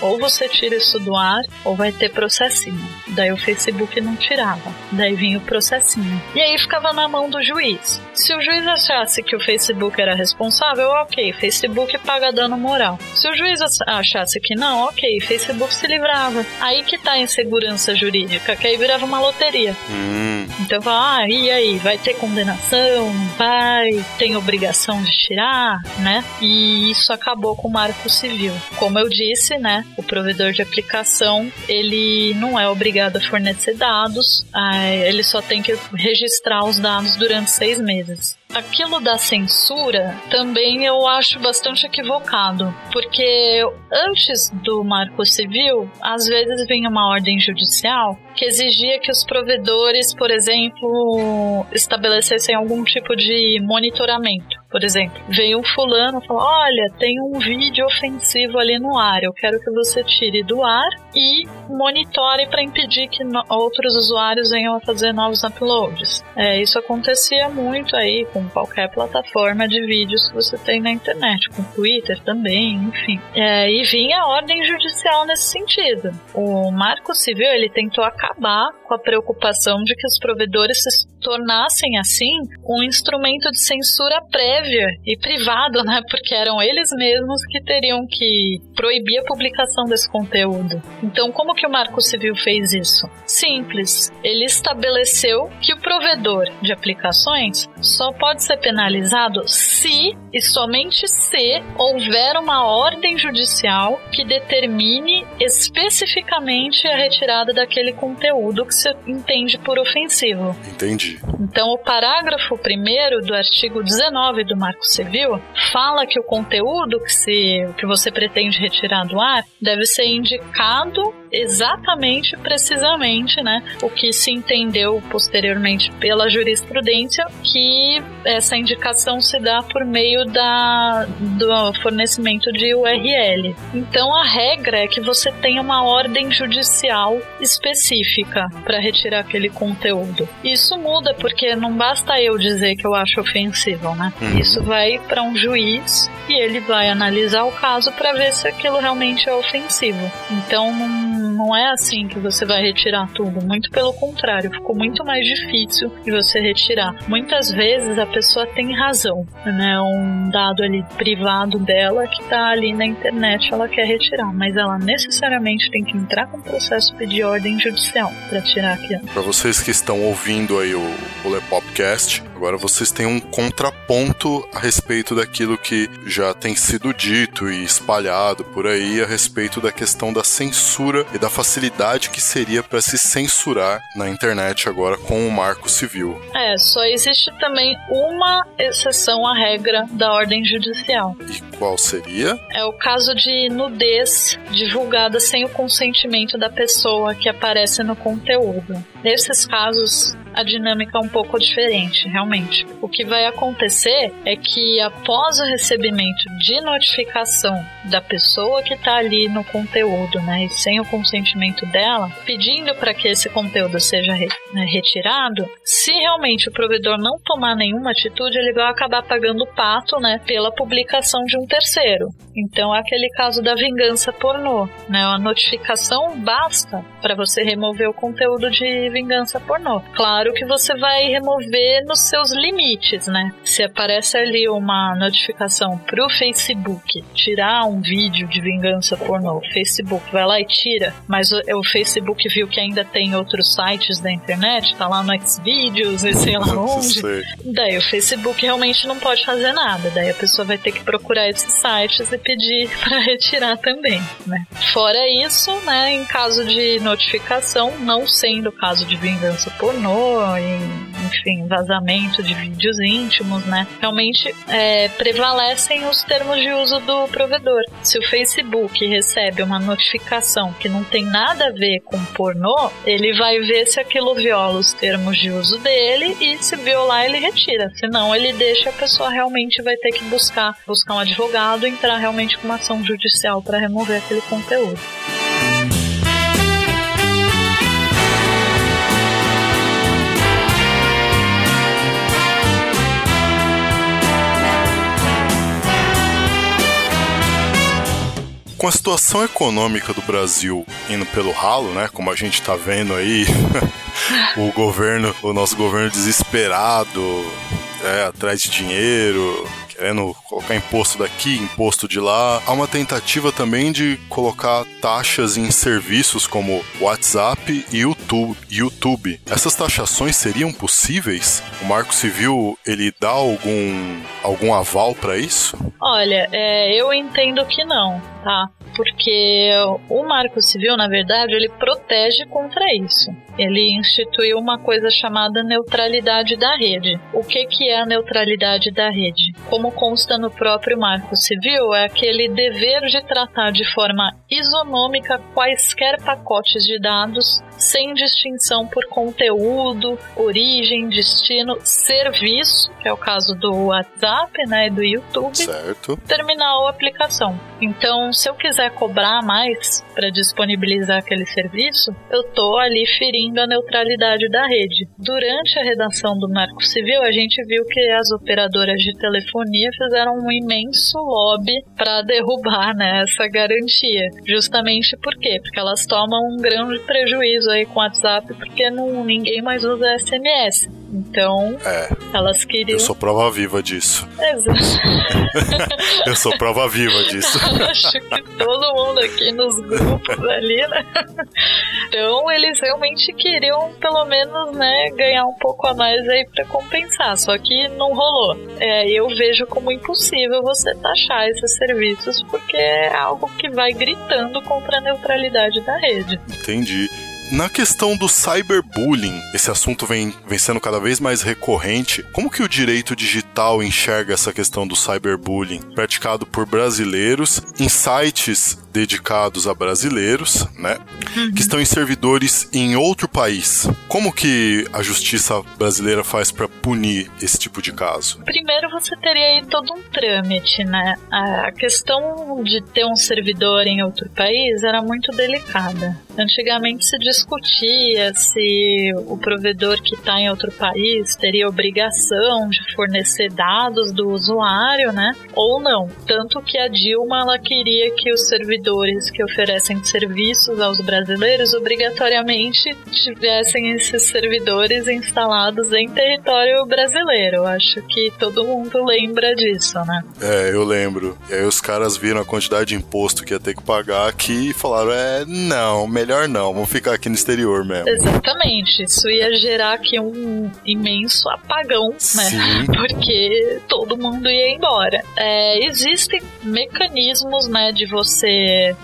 ou você tira isso do ar, ou vai ter processinho. Daí o Facebook não tirava. Daí vinha o processinho. E aí ficava na mão do juiz. Se o juiz achasse que o Facebook era responsável, ok, Facebook paga dano moral. Se o juiz achasse que não, ok, Facebook se livrava. Aí que tá a insegurança jurídica, que aí virava uma loteria. Hum, Então, ah, e aí, vai ter condenação? Vai? Tem obrigação de tirar, né? E isso acabou com o Marco Civil. Como eu disse, né? O provedor de aplicação, ele não é obrigado a fornecer dados, ah, ele só tem que registrar os dados durante seis meses. Aquilo da censura também eu acho bastante equivocado, porque antes do Marco Civil, às vezes vinha uma ordem judicial que exigia que os provedores, por exemplo, estabelecessem algum tipo de monitoramento. Por exemplo, veio um fulano e falou: Olha, tem um vídeo ofensivo ali no ar, eu quero que você tire do ar e monitore para impedir que outros usuários venham a fazer novos uploads. É, isso acontecia muito aí com qualquer plataforma de vídeos que você tem na internet, com Twitter também, enfim. É, e vinha ordem judicial nesse sentido. O Marco Civil ele tentou acabar com a preocupação de que os provedores se tornassem assim um instrumento de censura prévia e privado, né? Porque eram eles mesmos que teriam que proibir a publicação desse conteúdo. Então, como que o Marco Civil fez isso? Simples. Ele estabeleceu que o provedor de aplicações só pode ser penalizado se e somente se houver uma ordem judicial que determine especificamente a retirada daquele conteúdo que se entende por ofensivo. entendi. Então, o parágrafo 1 do artigo 19 do Marco Civil fala que o conteúdo que, se, que você pretende retirar do ar deve ser indicado exatamente, precisamente, né, o que se entendeu posteriormente pela jurisprudência, que essa indicação se dá por meio da, do fornecimento de URL. Então a regra é que você tenha uma ordem judicial específica para retirar aquele conteúdo. Isso muda porque não basta eu dizer que eu acho ofensivo, né? Uhum. Isso vai para um juiz e ele vai analisar o caso para ver se aquilo realmente é ofensivo. Então não, não é assim que você vai retirar tudo, muito pelo contrário, ficou muito mais difícil de você retirar. Muitas vezes a pessoa tem razão, né? Um dado ali privado dela que tá ali na internet, ela quer retirar, mas ela necessariamente tem que entrar com o processo pedir ordem judicial para tirar aquilo. Para vocês que estão ouvindo aí o, o Lepopcast, agora vocês têm um contraponto a respeito daquilo que já tem sido dito e espalhado por aí a respeito da questão da censura e da facilidade que seria para se censurar na internet agora com o Marco Civil. É, só existe também uma exceção à regra da ordem judicial. E qual seria? É o caso de nudez divulgada sem o consentimento da pessoa que aparece no conteúdo. Nesses casos, a dinâmica é um pouco diferente, realmente. O que vai acontecer é que após o recebimento de notificação da pessoa que está ali no conteúdo, né, e sem o consentimento dela, pedindo para que esse conteúdo seja re- né, retirado, se realmente o provedor não tomar nenhuma atitude, ele vai acabar pagando o pato, né, pela publicação de um terceiro. Então é aquele caso da vingança pornô, né? A notificação basta para você remover o conteúdo de vingança pornô. Claro que você vai remover nos seus limites, né? Se aparece ali uma notificação pro Facebook tirar um vídeo de vingança pornô, o Facebook vai lá e tira, mas o, o Facebook viu que ainda tem outros sites da internet, tá lá no Xvideos e sei lá onde. Sei. Daí o Facebook realmente não pode fazer nada. Daí a pessoa vai ter que procurar esses sites e pedir para retirar também, né? Fora isso, né, em caso de notificação, não sendo caso de vingança pornô, e, enfim, vazamento de vídeos íntimos, né? Realmente é, prevalecem os termos de uso do provedor. Se o Facebook recebe uma notificação que não tem nada a ver com pornô, ele vai ver se aquilo viola os termos de uso dele e se violar ele retira. Senão ele deixa a pessoa realmente vai ter que buscar buscar um advogado, entrar realmente com uma ação judicial para remover aquele conteúdo. Com a situação econômica do Brasil indo pelo ralo, né? Como a gente tá vendo aí, o governo, o nosso governo desesperado, é, atrás de dinheiro, querendo colocar imposto daqui, imposto de lá. Há uma tentativa também de colocar taxas em serviços como WhatsApp e YouTube. YouTube. Essas taxações seriam possíveis? O Marco Civil ele dá algum algum aval para isso? Olha, é, eu entendo que não, tá? Porque o Marco Civil, na verdade, ele protege contra isso. Ele instituiu uma coisa chamada neutralidade da rede. O que, que é a neutralidade da rede? Como consta no próprio Marco Civil, é aquele dever de tratar de forma isonômica quaisquer pacotes de dados sem distinção por conteúdo, origem, destino, serviço, que é o caso do WhatsApp, né, e do YouTube, Certo. terminal ou aplicação. Então, se eu quiser cobrar mais para disponibilizar aquele serviço, eu tô ali ferindo a neutralidade da rede. Durante a redação do Marco Civil, a gente viu que as operadoras de telefonia fizeram um imenso lobby para derrubar né, essa garantia. Justamente por quê? Porque elas tomam um grande prejuízo aí com o WhatsApp, porque não, ninguém mais usa SMS. Então, É, elas queriam. eu sou prova viva disso. Exato. Eu sou prova viva disso. Acho que todo mundo aqui nos grupos ali, né? Então eles realmente queriam pelo menos, né, ganhar um pouco a mais aí pra compensar. Só que não rolou. É, eu vejo como impossível você taxar esses serviços porque é algo que vai gritando contra a neutralidade da rede. Entendi. Na questão do cyberbullying, esse assunto vem, vem sendo cada vez mais recorrente. Como que o direito digital enxerga essa questão do cyberbullying praticado por brasileiros em sites dedicados a brasileiros, né? Que estão em servidores em outro país. Como que a justiça brasileira faz para punir esse tipo de caso? Primeiro você teria aí todo um trâmite, né? A questão de ter um servidor em outro país era muito delicada. Antigamente se discutia se o provedor que está em outro país teria obrigação de fornecer dados do usuário, né? Ou não. Tanto que a Dilma ela queria que os servidores que oferecem serviços aos brasileiros obrigatoriamente tivessem esses servidores instalados em território brasileiro. Acho que todo mundo lembra disso, né? É, eu lembro. E aí os caras viram a quantidade de imposto que ia ter que pagar aqui e falaram: é, não, melhor não, vamos ficar aqui no exterior mesmo. Exatamente. Isso ia gerar aqui um imenso apagão, né? Sim. Porque todo mundo ia embora. É, existem mecanismos, né, de você,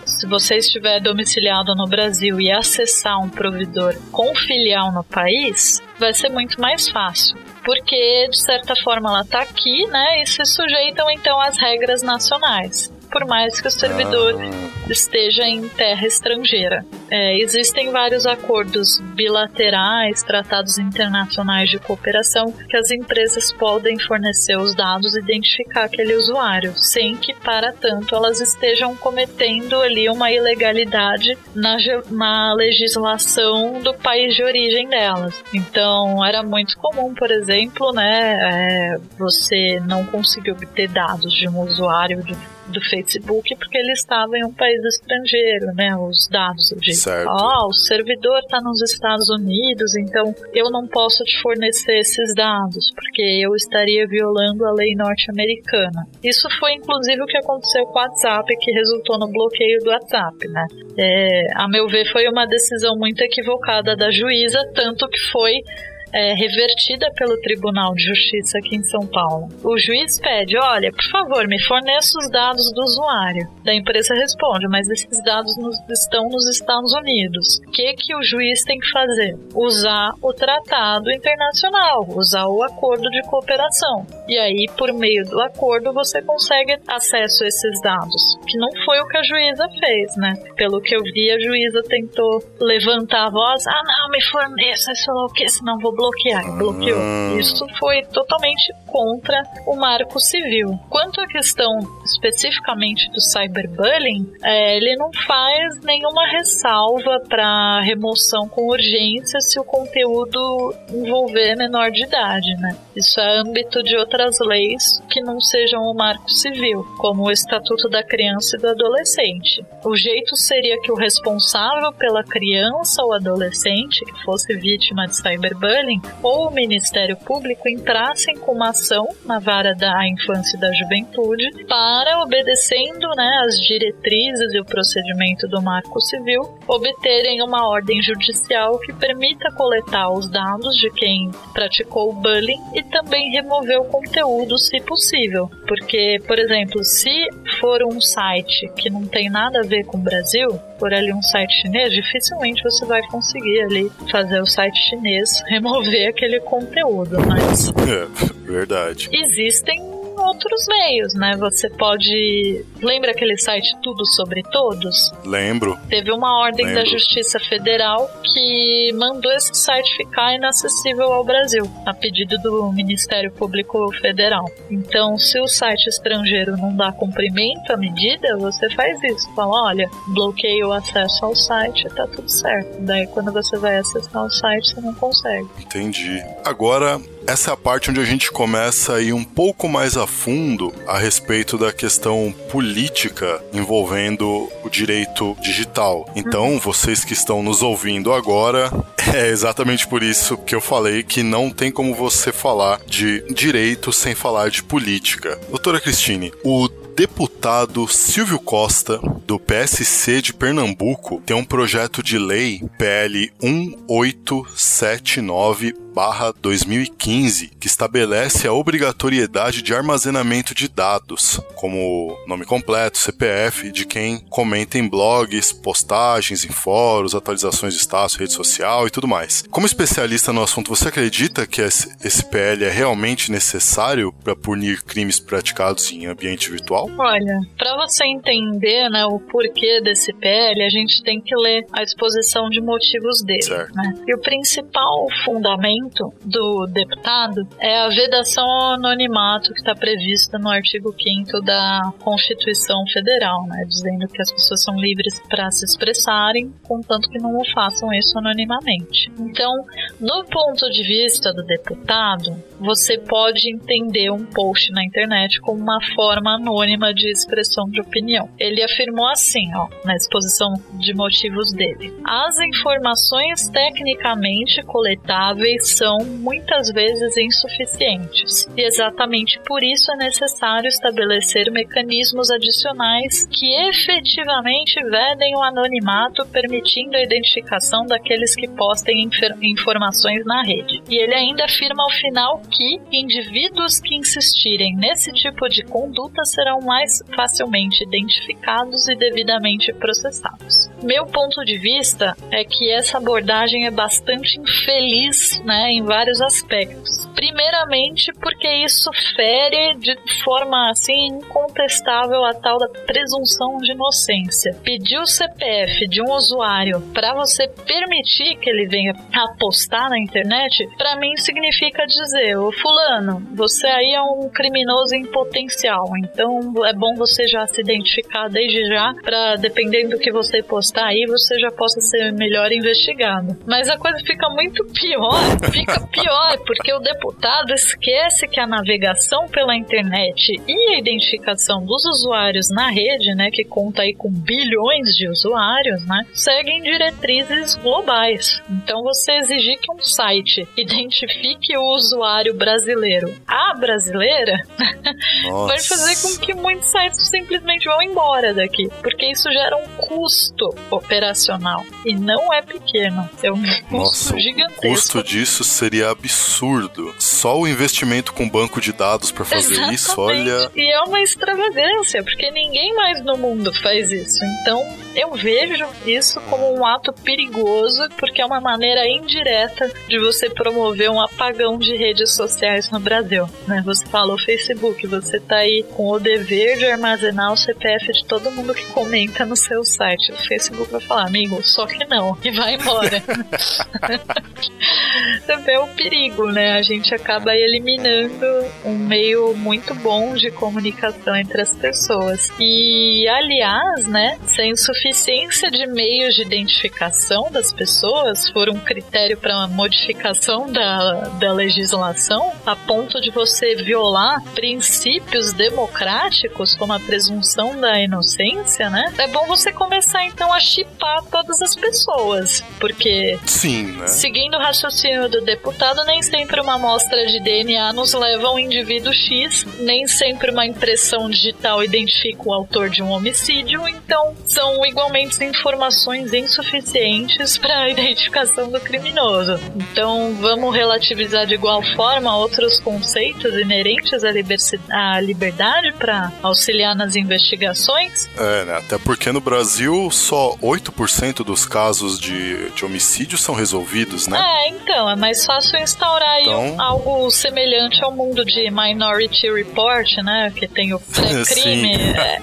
se você estiver domiciliado no Brasil e acessar um provedor com filial no país, vai ser muito mais fácil. Porque, de certa forma, ela está aqui, né, e se sujeitam então às regras nacionais por mais que o servidor Ah. esteja em terra estrangeira. É, existem vários acordos bilaterais, tratados internacionais de cooperação, que as empresas podem fornecer os dados e identificar aquele usuário, sem que, para tanto, elas estejam cometendo ali uma ilegalidade na, na legislação do país de origem delas. Então, era muito comum, por exemplo, né, é, você não conseguir obter dados de um usuário de do Facebook porque ele estava em um país estrangeiro, né? Os dados. Certo. Ah, o servidor está nos Estados Unidos, então eu não posso te fornecer esses dados porque eu estaria violando a lei norte-americana. Isso foi inclusive o que aconteceu com o WhatsApp, que resultou no bloqueio do WhatsApp, né? É, a meu ver, foi uma decisão muito equivocada da juíza, tanto que foi é, revertida pelo Tribunal de Justiça aqui em São Paulo. O juiz pede: olha, por favor, me forneça os dados do usuário. Da empresa responde: mas esses dados nos- estão nos Estados Unidos. O que, que o juiz tem que fazer? Usar o tratado internacional, usar o acordo de cooperação. E aí, por meio do acordo, você consegue acesso a esses dados. Que não foi o que a juíza fez, né? Pelo que eu vi, a juíza tentou levantar a voz: ah, não, me forneça, sei lá o que, senão vou bloquear. E bloqueou. Ah. Isso foi totalmente contra o marco civil. Quanto à questão especificamente do cyberbullying, é, ele não faz nenhuma ressalva para remoção com urgência se o conteúdo envolver menor de idade, né? Isso é âmbito de outras leis que não sejam o marco civil, como o Estatuto da Criança e do Adolescente. O jeito seria que o responsável pela criança ou adolescente que fosse vítima de cyberbullying ou o Ministério Público entrassem com uma ação na vara da infância e da juventude para, obedecendo né, as diretrizes e o procedimento do Marco Civil, obterem uma ordem judicial que permita coletar os dados de quem praticou o bullying e também remover o conteúdo, se possível. Porque, por exemplo, se for um site que não tem nada a ver com o Brasil, por ali um site chinês, dificilmente você vai conseguir ali fazer o site chinês remover aquele conteúdo, mas É, verdade. existem outros meios, né? Você pode. Lembra aquele site Tudo Sobre Todos? Lembro. Teve uma ordem Lembro. da Justiça Federal que mandou esse site ficar inacessível ao Brasil, a pedido do Ministério Público Federal. Então, se o site estrangeiro não dá cumprimento à medida, você faz isso. Fala, olha, bloqueia o acesso ao site, tá tudo certo. Daí, quando você vai acessar o site, você não consegue. Entendi. Agora, essa é a parte onde a gente começa a ir um pouco mais a fundo a respeito da questão política envolvendo o direito digital. Então, vocês que estão nos ouvindo agora, é exatamente por isso que eu falei que não tem como você falar de direito sem falar de política. Doutora Cristine, o deputado Silvio Costa, do PSC de Pernambuco, tem um projeto de lei PL 1879 2015, que estabelece a obrigatoriedade de armazenamento de dados, como nome completo, CPF, de quem comenta em blogs, postagens em fóruns, atualizações de status, rede social e tudo mais. Como especialista no assunto, você acredita que esse PL é realmente necessário para punir crimes praticados em ambiente virtual? Olha, para você entender né, o porquê desse PL, a gente tem que ler a exposição de motivos dele. Né? E o principal fundamento do deputado é a vedação ao anonimato que está prevista no artigo 5 da Constituição Federal, né, dizendo que as pessoas são livres para se expressarem, contanto que não o façam isso anonimamente. Então, no ponto de vista do deputado, você pode entender um post na internet como uma forma anônima de expressão de opinião. Ele afirmou assim, ó, na exposição de motivos dele: as informações tecnicamente coletáveis são muitas vezes insuficientes e exatamente por isso é necessário estabelecer mecanismos adicionais que efetivamente vedem o anonimato, permitindo a identificação daqueles que postem informações na rede. E ele ainda afirma ao final que indivíduos que insistirem nesse tipo de conduta serão mais facilmente identificados e devidamente processados. Meu ponto de vista é que essa abordagem é bastante infeliz né, em vários aspectos. Primeiramente, porque isso fere de forma assim incontestável a tal da presunção de inocência. Pedir o CPF de um usuário para você permitir que ele venha apostar na internet, para mim significa dizer: Ô Fulano, você aí é um criminoso em potencial, então é bom você já se identificar desde já, para dependendo do que você postar aí, você já possa ser melhor investigado. Mas a coisa fica muito pior, fica pior, porque o deputado esquece que a navegação pela internet e a identificação dos usuários na rede, né, que conta aí com bilhões de usuários, né, seguem diretrizes globais. Então você exigir que um site identifique o usuário brasileiro, a brasileira, vai fazer com que muitos sites simplesmente vão embora daqui, porque isso gera um custo operacional e não é pequeno, é um custo Nossa, o gigantesco. custo disso seria absurdo. Só o investimento com banco de dados pra fazer isso, Exatamente. olha. E é uma extravagância, porque ninguém mais no mundo faz isso. Então, eu vejo isso como um ato perigoso, porque é uma maneira indireta de você promover um apagão de redes sociais no Brasil. Né? Você falou Facebook, você tá aí com o dever de armazenar o CPF de todo mundo que comenta no seu site. O Facebook vai falar, amigo, só que não, e vai embora. Também é um perigo, né? A gente acaba eliminando um meio muito bom de comunicação entre as pessoas. E, aliás, né, se a insuficiência de meios de identificação das pessoas for um critério para modificação da, da legislação, a ponto de você violar princípios democráticos, como a presunção da inocência, né? É bom você começar então a chipar todas as pessoas, porque Sim, né? Seguindo o raciocínio do deputado, nem sempre uma amostra de DNA nos leva a um indivíduo X, nem sempre uma impressão digital identifica o autor de um homicídio, então são igualmente informações insuficientes para a identificação do criminoso. Então vamos relativizar de igual forma outros conceitos inerentes à, à liberdade para auxiliar nas investigações? É, né? Até porque no Brasil só 8% dos casos de, de homicídio são resolvidos, né? É, então, é mais fácil instaurar aí Então- algo semelhante ao mundo de Minority Report, né? Que tem o pré-crime. É.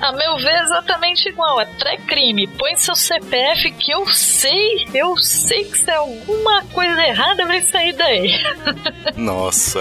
A meu ver, é exatamente igual. É pré-crime. Põe seu CPF que eu sei, eu sei que se alguma coisa errada vai sair daí. Nossa,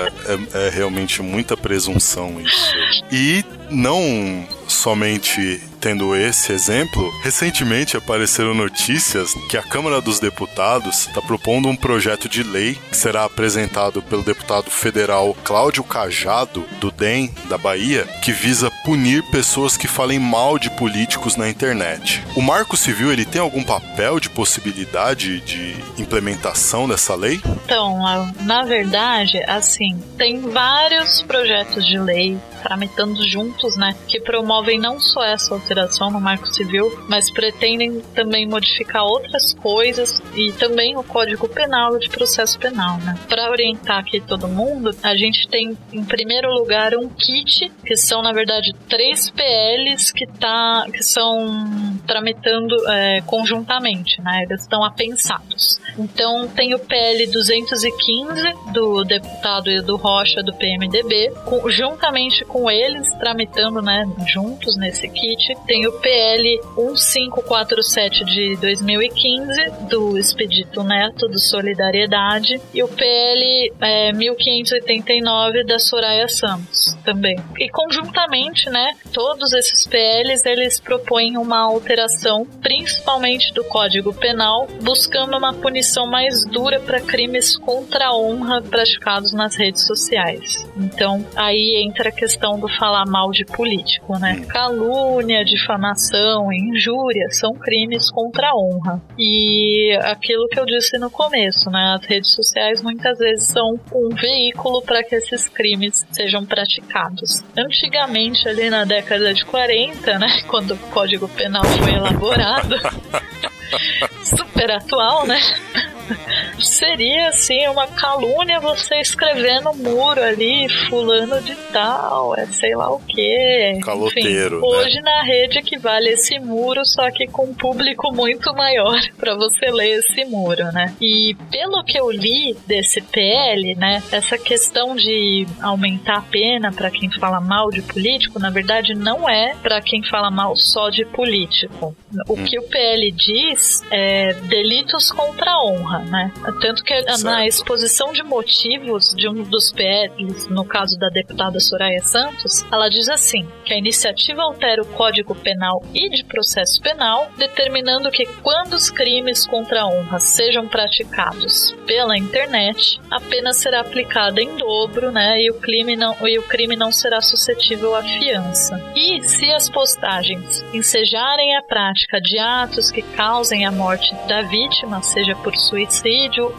é, é realmente muita presunção isso. E não somente tendo esse exemplo, recentemente apareceram notícias que a Câmara dos Deputados está propondo um projeto de lei que será apresentado pelo deputado federal Cláudio Cajado, do DEM, da Bahia, que visa punir pessoas que falem mal de políticos na internet. O Marco Civil ele tem algum papel de possibilidade de implementação dessa lei? Então, na verdade, assim, tem vários projetos de lei tramitando juntos, né, que promovem não só essa alteração no Marco Civil, mas pretendem também modificar outras coisas e também o Código Penal de Processo Penal, né. Para orientar aqui todo mundo, a gente tem em primeiro lugar um kit, que são na verdade três PLs que tá que são tramitando é, conjuntamente, né, eles estão apensados. Então tem o PL 215 do deputado Edu Rocha do PMDB, com- juntamente com com eles tramitando, né, juntos nesse kit, tem o PL 1547 de 2015 do Expedito Neto do Solidariedade e o PL é, 1589 da Soraya Santos também. E conjuntamente, né, todos esses PLs eles propõem uma alteração, principalmente do Código Penal, buscando uma punição mais dura para crimes contra a honra praticados nas redes sociais. Então, aí entra a questão do falar mal de político, né? Calúnia, difamação, injúria são crimes contra a honra. E aquilo que eu disse no começo, né? As redes sociais muitas vezes são um veículo para que esses crimes sejam praticados. Antigamente, ali na década de 40, né? Quando o Código Penal foi elaborado. super atual, né? Seria assim uma calúnia você escrever no muro ali, fulano de tal, é sei lá o que. Caloteiro. Enfim, hoje na rede equivale esse muro, só que com um público muito maior para você ler esse muro, né? E pelo que eu li desse PL, né, essa questão de aumentar a pena para quem fala mal de político, na verdade não é para quem fala mal só de político. O que o PL diz é delitos contra a honra, né? Tanto que Certo. na exposição de motivos de um dos PLs, no caso da deputada Soraya Santos, ela diz assim: que a iniciativa altera o Código Penal e de Processo Penal, determinando que quando os crimes contra a honra sejam praticados pela internet, a pena será aplicada em dobro, né? E o crime não, e o crime não será suscetível à fiança. E se as postagens ensejarem a prática de atos que causem a morte da vítima, seja por suicídio,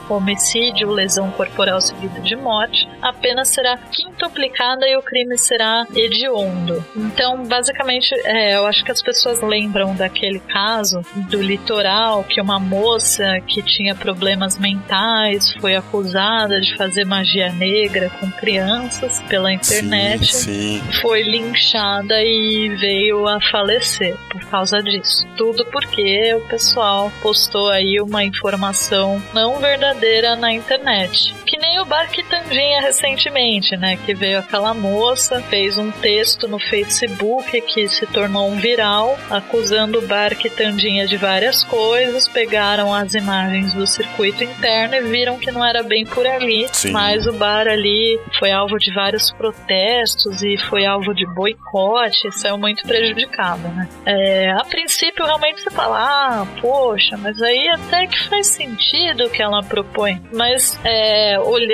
homicídio, lesão corporal seguida de morte, a pena será quintuplicada e o crime será hediondo. Então, basicamente, é, eu acho que as pessoas lembram daquele caso do litoral que uma moça que tinha problemas mentais foi acusada de fazer magia negra com crianças pela internet Sim, sim. foi linchada e veio a falecer por causa disso. Tudo porque o pessoal postou aí uma informação não verdadeira na internet. O Bar Quitandinha recentemente, né? Que veio aquela moça, fez um texto no Facebook que se tornou um viral, acusando o Bar Quitandinha de várias coisas, pegaram as imagens do circuito interno e viram que não era bem por ali, Sim. mas o bar ali foi alvo de vários protestos e foi alvo de boicote, saiu muito prejudicado, né? É, a princípio, realmente você fala, ah, poxa, mas aí até que faz sentido o que ela propõe. Mas é, olhando,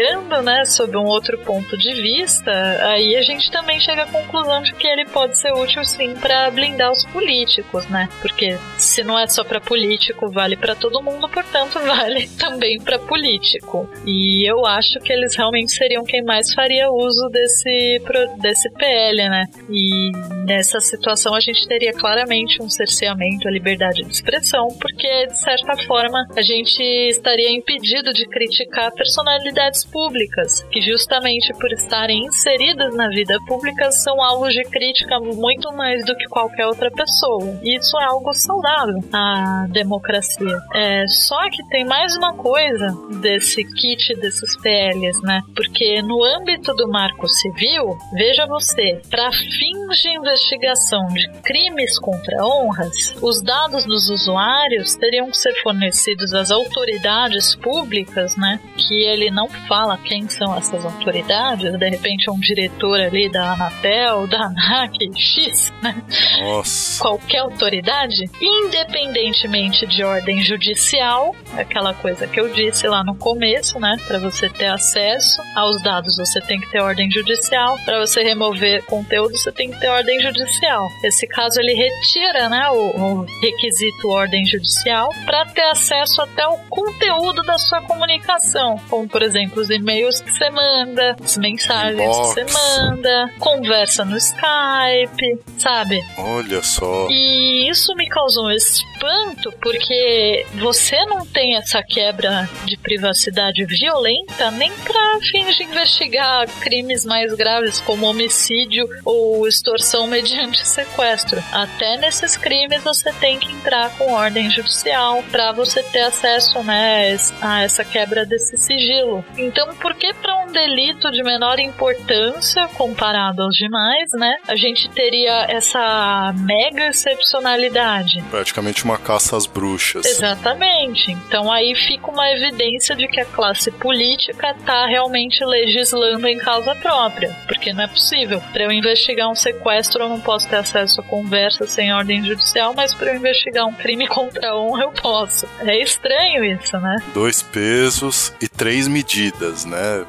né, sob um outro ponto de vista, aí a gente também chega à conclusão de que ele pode ser útil sim para blindar os políticos, né? Porque se não é só para político, vale para todo mundo, portanto, vale também para político. E eu acho que eles realmente seriam quem mais faria uso desse, desse PL, né? E nessa situação a gente teria claramente um cerceamento à liberdade de expressão, porque de certa forma a gente estaria impedido de criticar personalidades públicas, que justamente por estarem inseridas na vida pública são alvos de crítica muito mais do que qualquer outra pessoa. E isso é algo saudável à democracia. É, só que tem mais uma coisa desse kit desses PLs, né? Porque no âmbito do marco civil, veja você, para fins de investigação de crimes contra honras, os dados dos usuários teriam que ser fornecidos às autoridades públicas, né? Que ele não fala quem são essas autoridades, de repente é um diretor ali da Anatel, da ANAC, X, né? Nossa. qualquer autoridade, independentemente de ordem judicial, aquela coisa que eu disse lá no começo, né? Para você ter acesso aos dados, você tem que ter ordem judicial. Para você remover conteúdo, você tem que ter ordem judicial. Esse caso ele retira, né, o, o requisito ordem judicial para ter acesso até o conteúdo da sua comunicação, como por exemplo os e-mails que você manda, as mensagens Inbox. que você manda, conversa no Skype, sabe? Olha só. E isso me causou um espanto porque você não tem essa quebra de privacidade violenta nem para fins de investigar crimes mais graves como homicídio ou extorsão mediante sequestro. Até nesses crimes você tem que entrar com ordem judicial para você ter acesso, né, a essa quebra desse sigilo. Então, por que para um delito de menor importância comparado aos demais, né, a gente teria essa mega excepcionalidade? Praticamente uma caça às bruxas. Exatamente. Então aí fica uma evidência de que a classe política está realmente legislando em causa própria, porque não é possível. Para eu investigar um sequestro, eu não posso ter acesso a conversa sem ordem judicial, mas para eu investigar um crime contra a honra, eu posso. É estranho isso, né? Dois pesos e três medidas, né?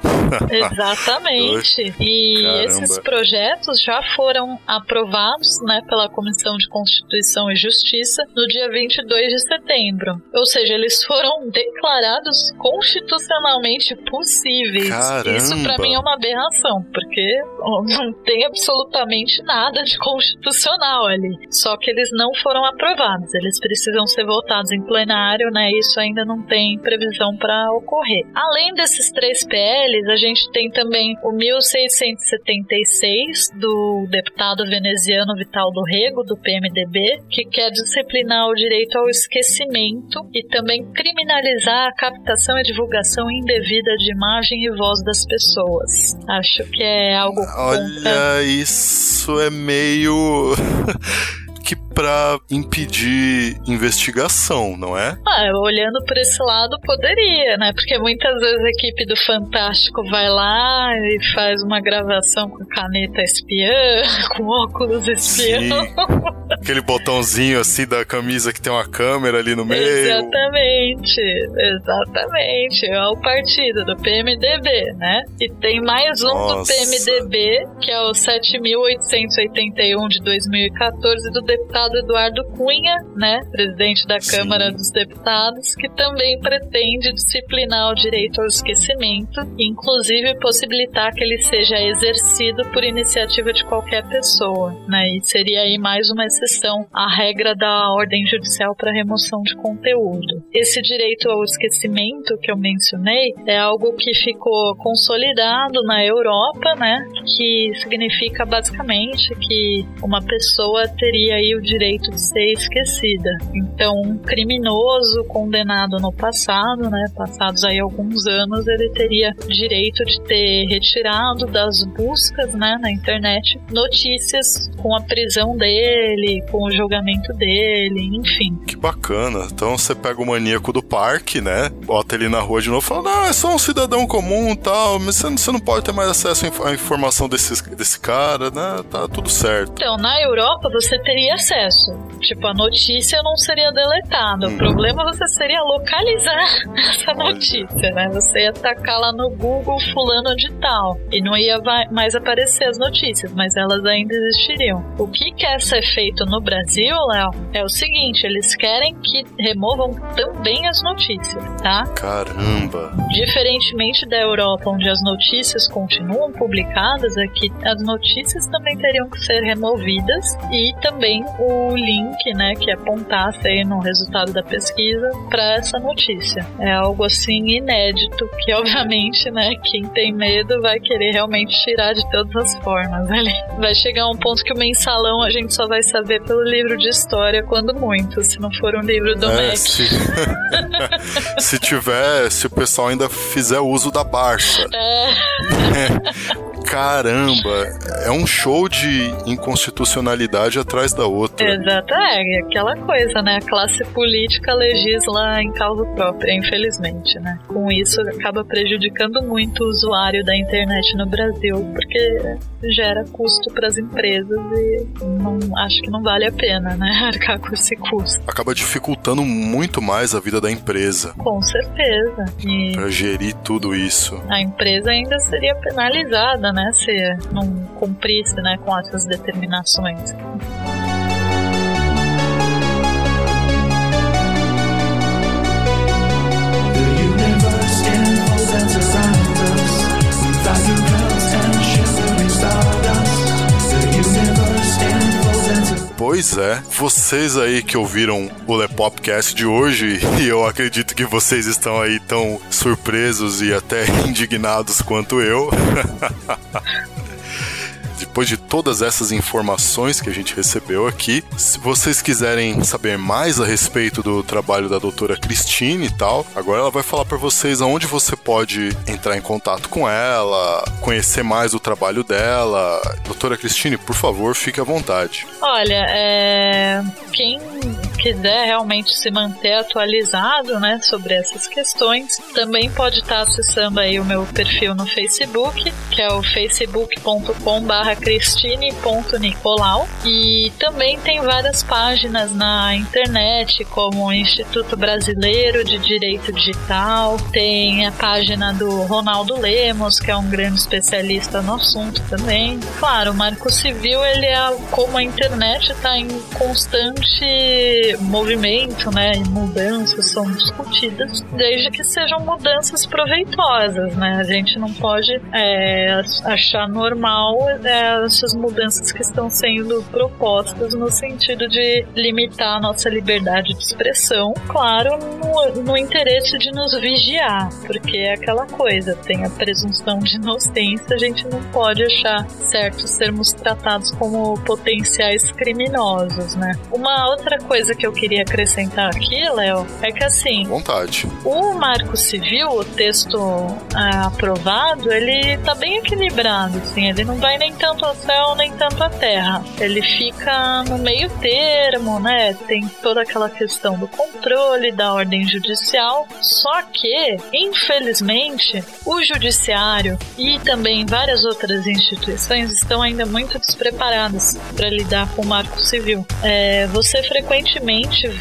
Exatamente. E Caramba. esses projetos já foram aprovados, né, pela Comissão de Constituição e Justiça no dia 22 de setembro. Ou seja, eles foram declarados constitucionalmente possíveis. Caramba. Isso pra mim é uma aberração, porque não tem absolutamente nada de constitucional ali. Só que eles não foram aprovados. Eles precisam ser votados em plenário, né? Isso ainda não tem previsão para ocorrer. Além desses três PLs, a gente tem também o 1676 do deputado veneziano Vital do Rego, do PMDB, que quer disciplinar o direito ao esquecimento e também criminalizar a captação e divulgação indevida de imagem e voz das pessoas. Acho que é algo contra Olha, isso é meio. pra impedir investigação, não é? Ah, olhando por esse lado, poderia, né? Porque muitas vezes a equipe do Fantástico vai lá e faz uma gravação com caneta espiã, com óculos espião. Aquele botãozinho assim da camisa que tem uma câmera ali no meio. Exatamente, exatamente. É o partido do PMDB, né? E tem mais um do Nossa. PMDB, que é o 7881 de 2014, do deputado Eduardo Cunha, né? Presidente da Sim. Câmara dos Deputados, que também pretende disciplinar o direito ao esquecimento, inclusive possibilitar que ele seja exercido por iniciativa de qualquer pessoa, né? E seria aí mais uma exceção à regra da ordem judicial para remoção de conteúdo. Esse direito ao esquecimento que eu mencionei é algo que ficou consolidado na Europa, né? Que significa basicamente que uma pessoa teria aí o direito de ser esquecida. Então, um criminoso condenado no passado, né? Passados aí alguns anos, ele teria direito de ter retirado das buscas, né, na internet, notícias com a prisão dele, com o julgamento dele, enfim. Que bacana. Então você pega o maníaco do parque, né? Bota ele na rua de novo e fala: Não, é só um cidadão comum e tal, mas você, não pode ter mais acesso à informação desse, desse cara, né? Tá tudo certo. Então, na Europa você teria acesso. Tipo, a notícia não seria deletada. O problema você seria localizar essa notícia, né? Você ia tacar lá no Google fulano de tal. E não ia mais aparecer as notícias, mas elas ainda existiriam. O que quer ser feito no Brasil, Léo, é o seguinte: eles querem que removam também as notícias, tá? Caramba. Diferentemente da Europa, onde as notícias continuam publicadas, aqui as notícias também teriam que ser removidas e também o link, né, que apontasse aí no resultado da pesquisa para essa notícia. É algo assim inédito que, obviamente, né, quem tem medo vai querer realmente tirar de todas as formas ali. Vai chegar um ponto que o mensalão a gente só vai saber pelo livro de história, quando muito, se não for um livro do É, se... se tiver, se o pessoal ainda fizer uso da Barça. É. Caramba, é um show de inconstitucionalidade atrás da outra. Exato, é aquela coisa, né? A classe política legisla em causa própria, infelizmente, né? Com isso, acaba prejudicando muito o usuário da internet no Brasil, porque gera custo para as empresas e não, acho que não vale a pena, né? Arcar com esse custo. Acaba dificultando muito mais a vida da empresa Com certeza. E pra gerir tudo isso. a empresa ainda seria penalizada, né? Se não cumprisse, né? Com essas determinações. Pois é, vocês aí que ouviram o Lepopcast de hoje, e eu acredito que vocês estão aí tão surpresos e até indignados quanto eu. depois de todas essas informações que a gente recebeu aqui, se vocês quiserem saber mais a respeito do trabalho da doutora Cristine e tal, agora ela vai falar para vocês aonde você pode entrar em contato com ela, conhecer mais o trabalho dela. Doutora Cristine, por favor, fique à vontade. Olha, é, quem quiser realmente se manter atualizado, né, sobre essas questões, também pode estar acessando aí o meu perfil no Facebook, que é o facebook.com/cristine.nicolau, e também tem várias páginas na internet, como o Instituto Brasileiro de Direito Digital, tem a página do Ronaldo Lemos, que é um grande especialista no assunto também. Claro, o Marco Civil, ele é como a internet está em constante movimento, né, e mudanças são discutidas, desde que sejam mudanças proveitosas, né? A gente não pode é, achar normal é, essas mudanças que estão sendo propostas no sentido de limitar a nossa liberdade de expressão, claro, no, no interesse de nos vigiar, porque é aquela coisa, tem a presunção de inocência, a gente não pode achar certo sermos tratados como potenciais criminosos, né? Uma outra coisa que eu queria acrescentar aqui, Léo, é que assim, Vontade. o Marco Civil, o texto ah, aprovado, ele tá bem equilibrado, assim, ele não vai nem tanto ao céu nem tanto à terra. Ele fica no meio termo, né? Tem toda aquela questão do controle da ordem judicial, só que, infelizmente, o judiciário e também várias outras instituições estão ainda muito despreparadas para lidar com o Marco Civil. É, você frequentemente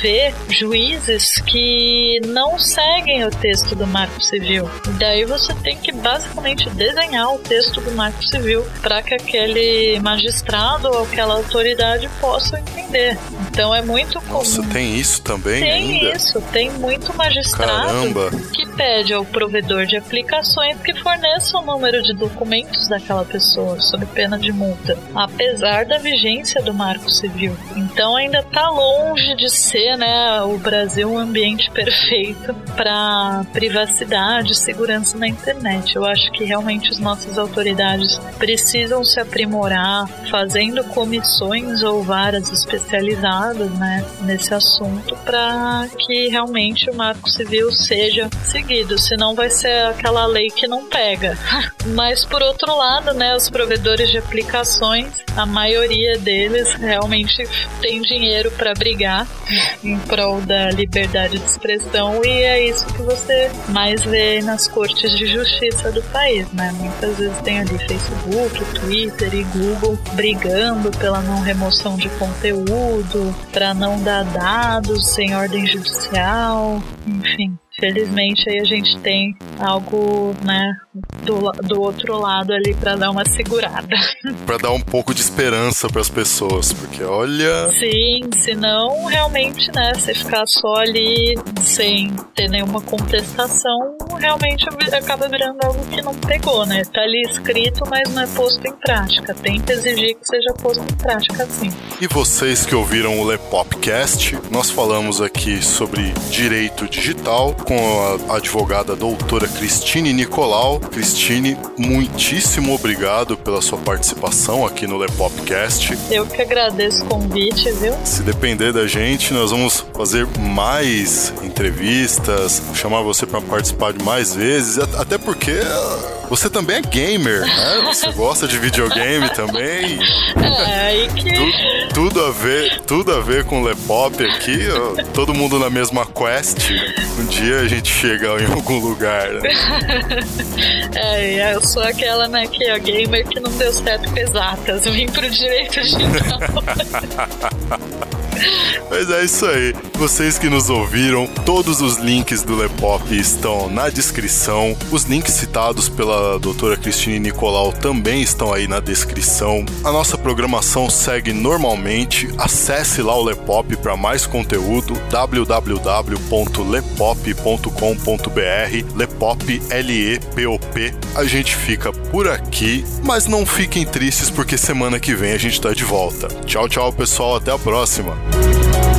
vê juízes que não seguem o texto do Marco Civil. Daí você tem que basicamente desenhar o texto do Marco Civil para que aquele magistrado ou aquela autoridade possa entender. Então é muito comum. Nossa, tem isso também Tem ainda? isso, tem muito magistrado Caramba. que pede ao provedor de aplicações que forneça o número de documentos daquela pessoa, sob pena de multa, apesar da vigência do Marco Civil. Então ainda está longe de ser, né, o Brasil um ambiente perfeito para privacidade segurança na internet. Eu acho que realmente as nossas autoridades precisam se aprimorar, fazendo comissões ou varas especializadas, né, nesse assunto para que realmente o Marco Civil seja seguido, senão vai ser aquela lei que não pega. Mas por outro lado, né, os provedores de aplicações, a maioria deles realmente tem dinheiro para brigar em prol da liberdade de expressão e é isso que você mais vê nas cortes de justiça do país, né? Muitas vezes tem ali Facebook, Twitter e Google brigando pela não remoção de conteúdo, para não dar dados sem ordem judicial, enfim. Felizmente aí a gente tem algo, né, do, do outro lado ali para dar uma segurada. Pra dar um pouco de esperança pras pessoas, porque olha, Sim, senão realmente, né, você ficar só ali sem ter nenhuma contestação, realmente acaba virando algo que não pegou, né? Tá ali escrito, mas não é posto em prática. Tem que exigir que seja posto em prática, sim. E vocês que ouviram o Lepopcast, nós falamos aqui sobre direito digital com a advogada doutora Cristine Nicolau. Cristine, muitíssimo obrigado pela sua participação aqui no Lepopcast. Eu que agradeço o convite, viu? Se depender da gente, nós vamos fazer mais entrevistas, chamar você para participar de mais vezes, até porque você também é gamer, né? Você gosta de videogame também. É, aí que. Tu- tudo a ver, tudo a ver com o Lepop aqui, ó, todo mundo na mesma quest. Um dia a gente chega em algum lugar. né? É, eu sou aquela, né, que é gamer que não deu certo com exatas. Vim pro direito digital. Mas é isso aí. Vocês que nos ouviram, todos os links do Lepop estão na descrição. Os links citados pela doutora Cristine Nicolau também estão aí na descrição. A nossa programação segue normalmente. Acesse lá o Lepop para mais conteúdo www.lepop.com.br Lepop L-E-P-O-P. A gente fica por aqui, mas não fiquem tristes porque semana que vem a gente tá de volta. Tchau, tchau, pessoal. Até a próxima. Thank you.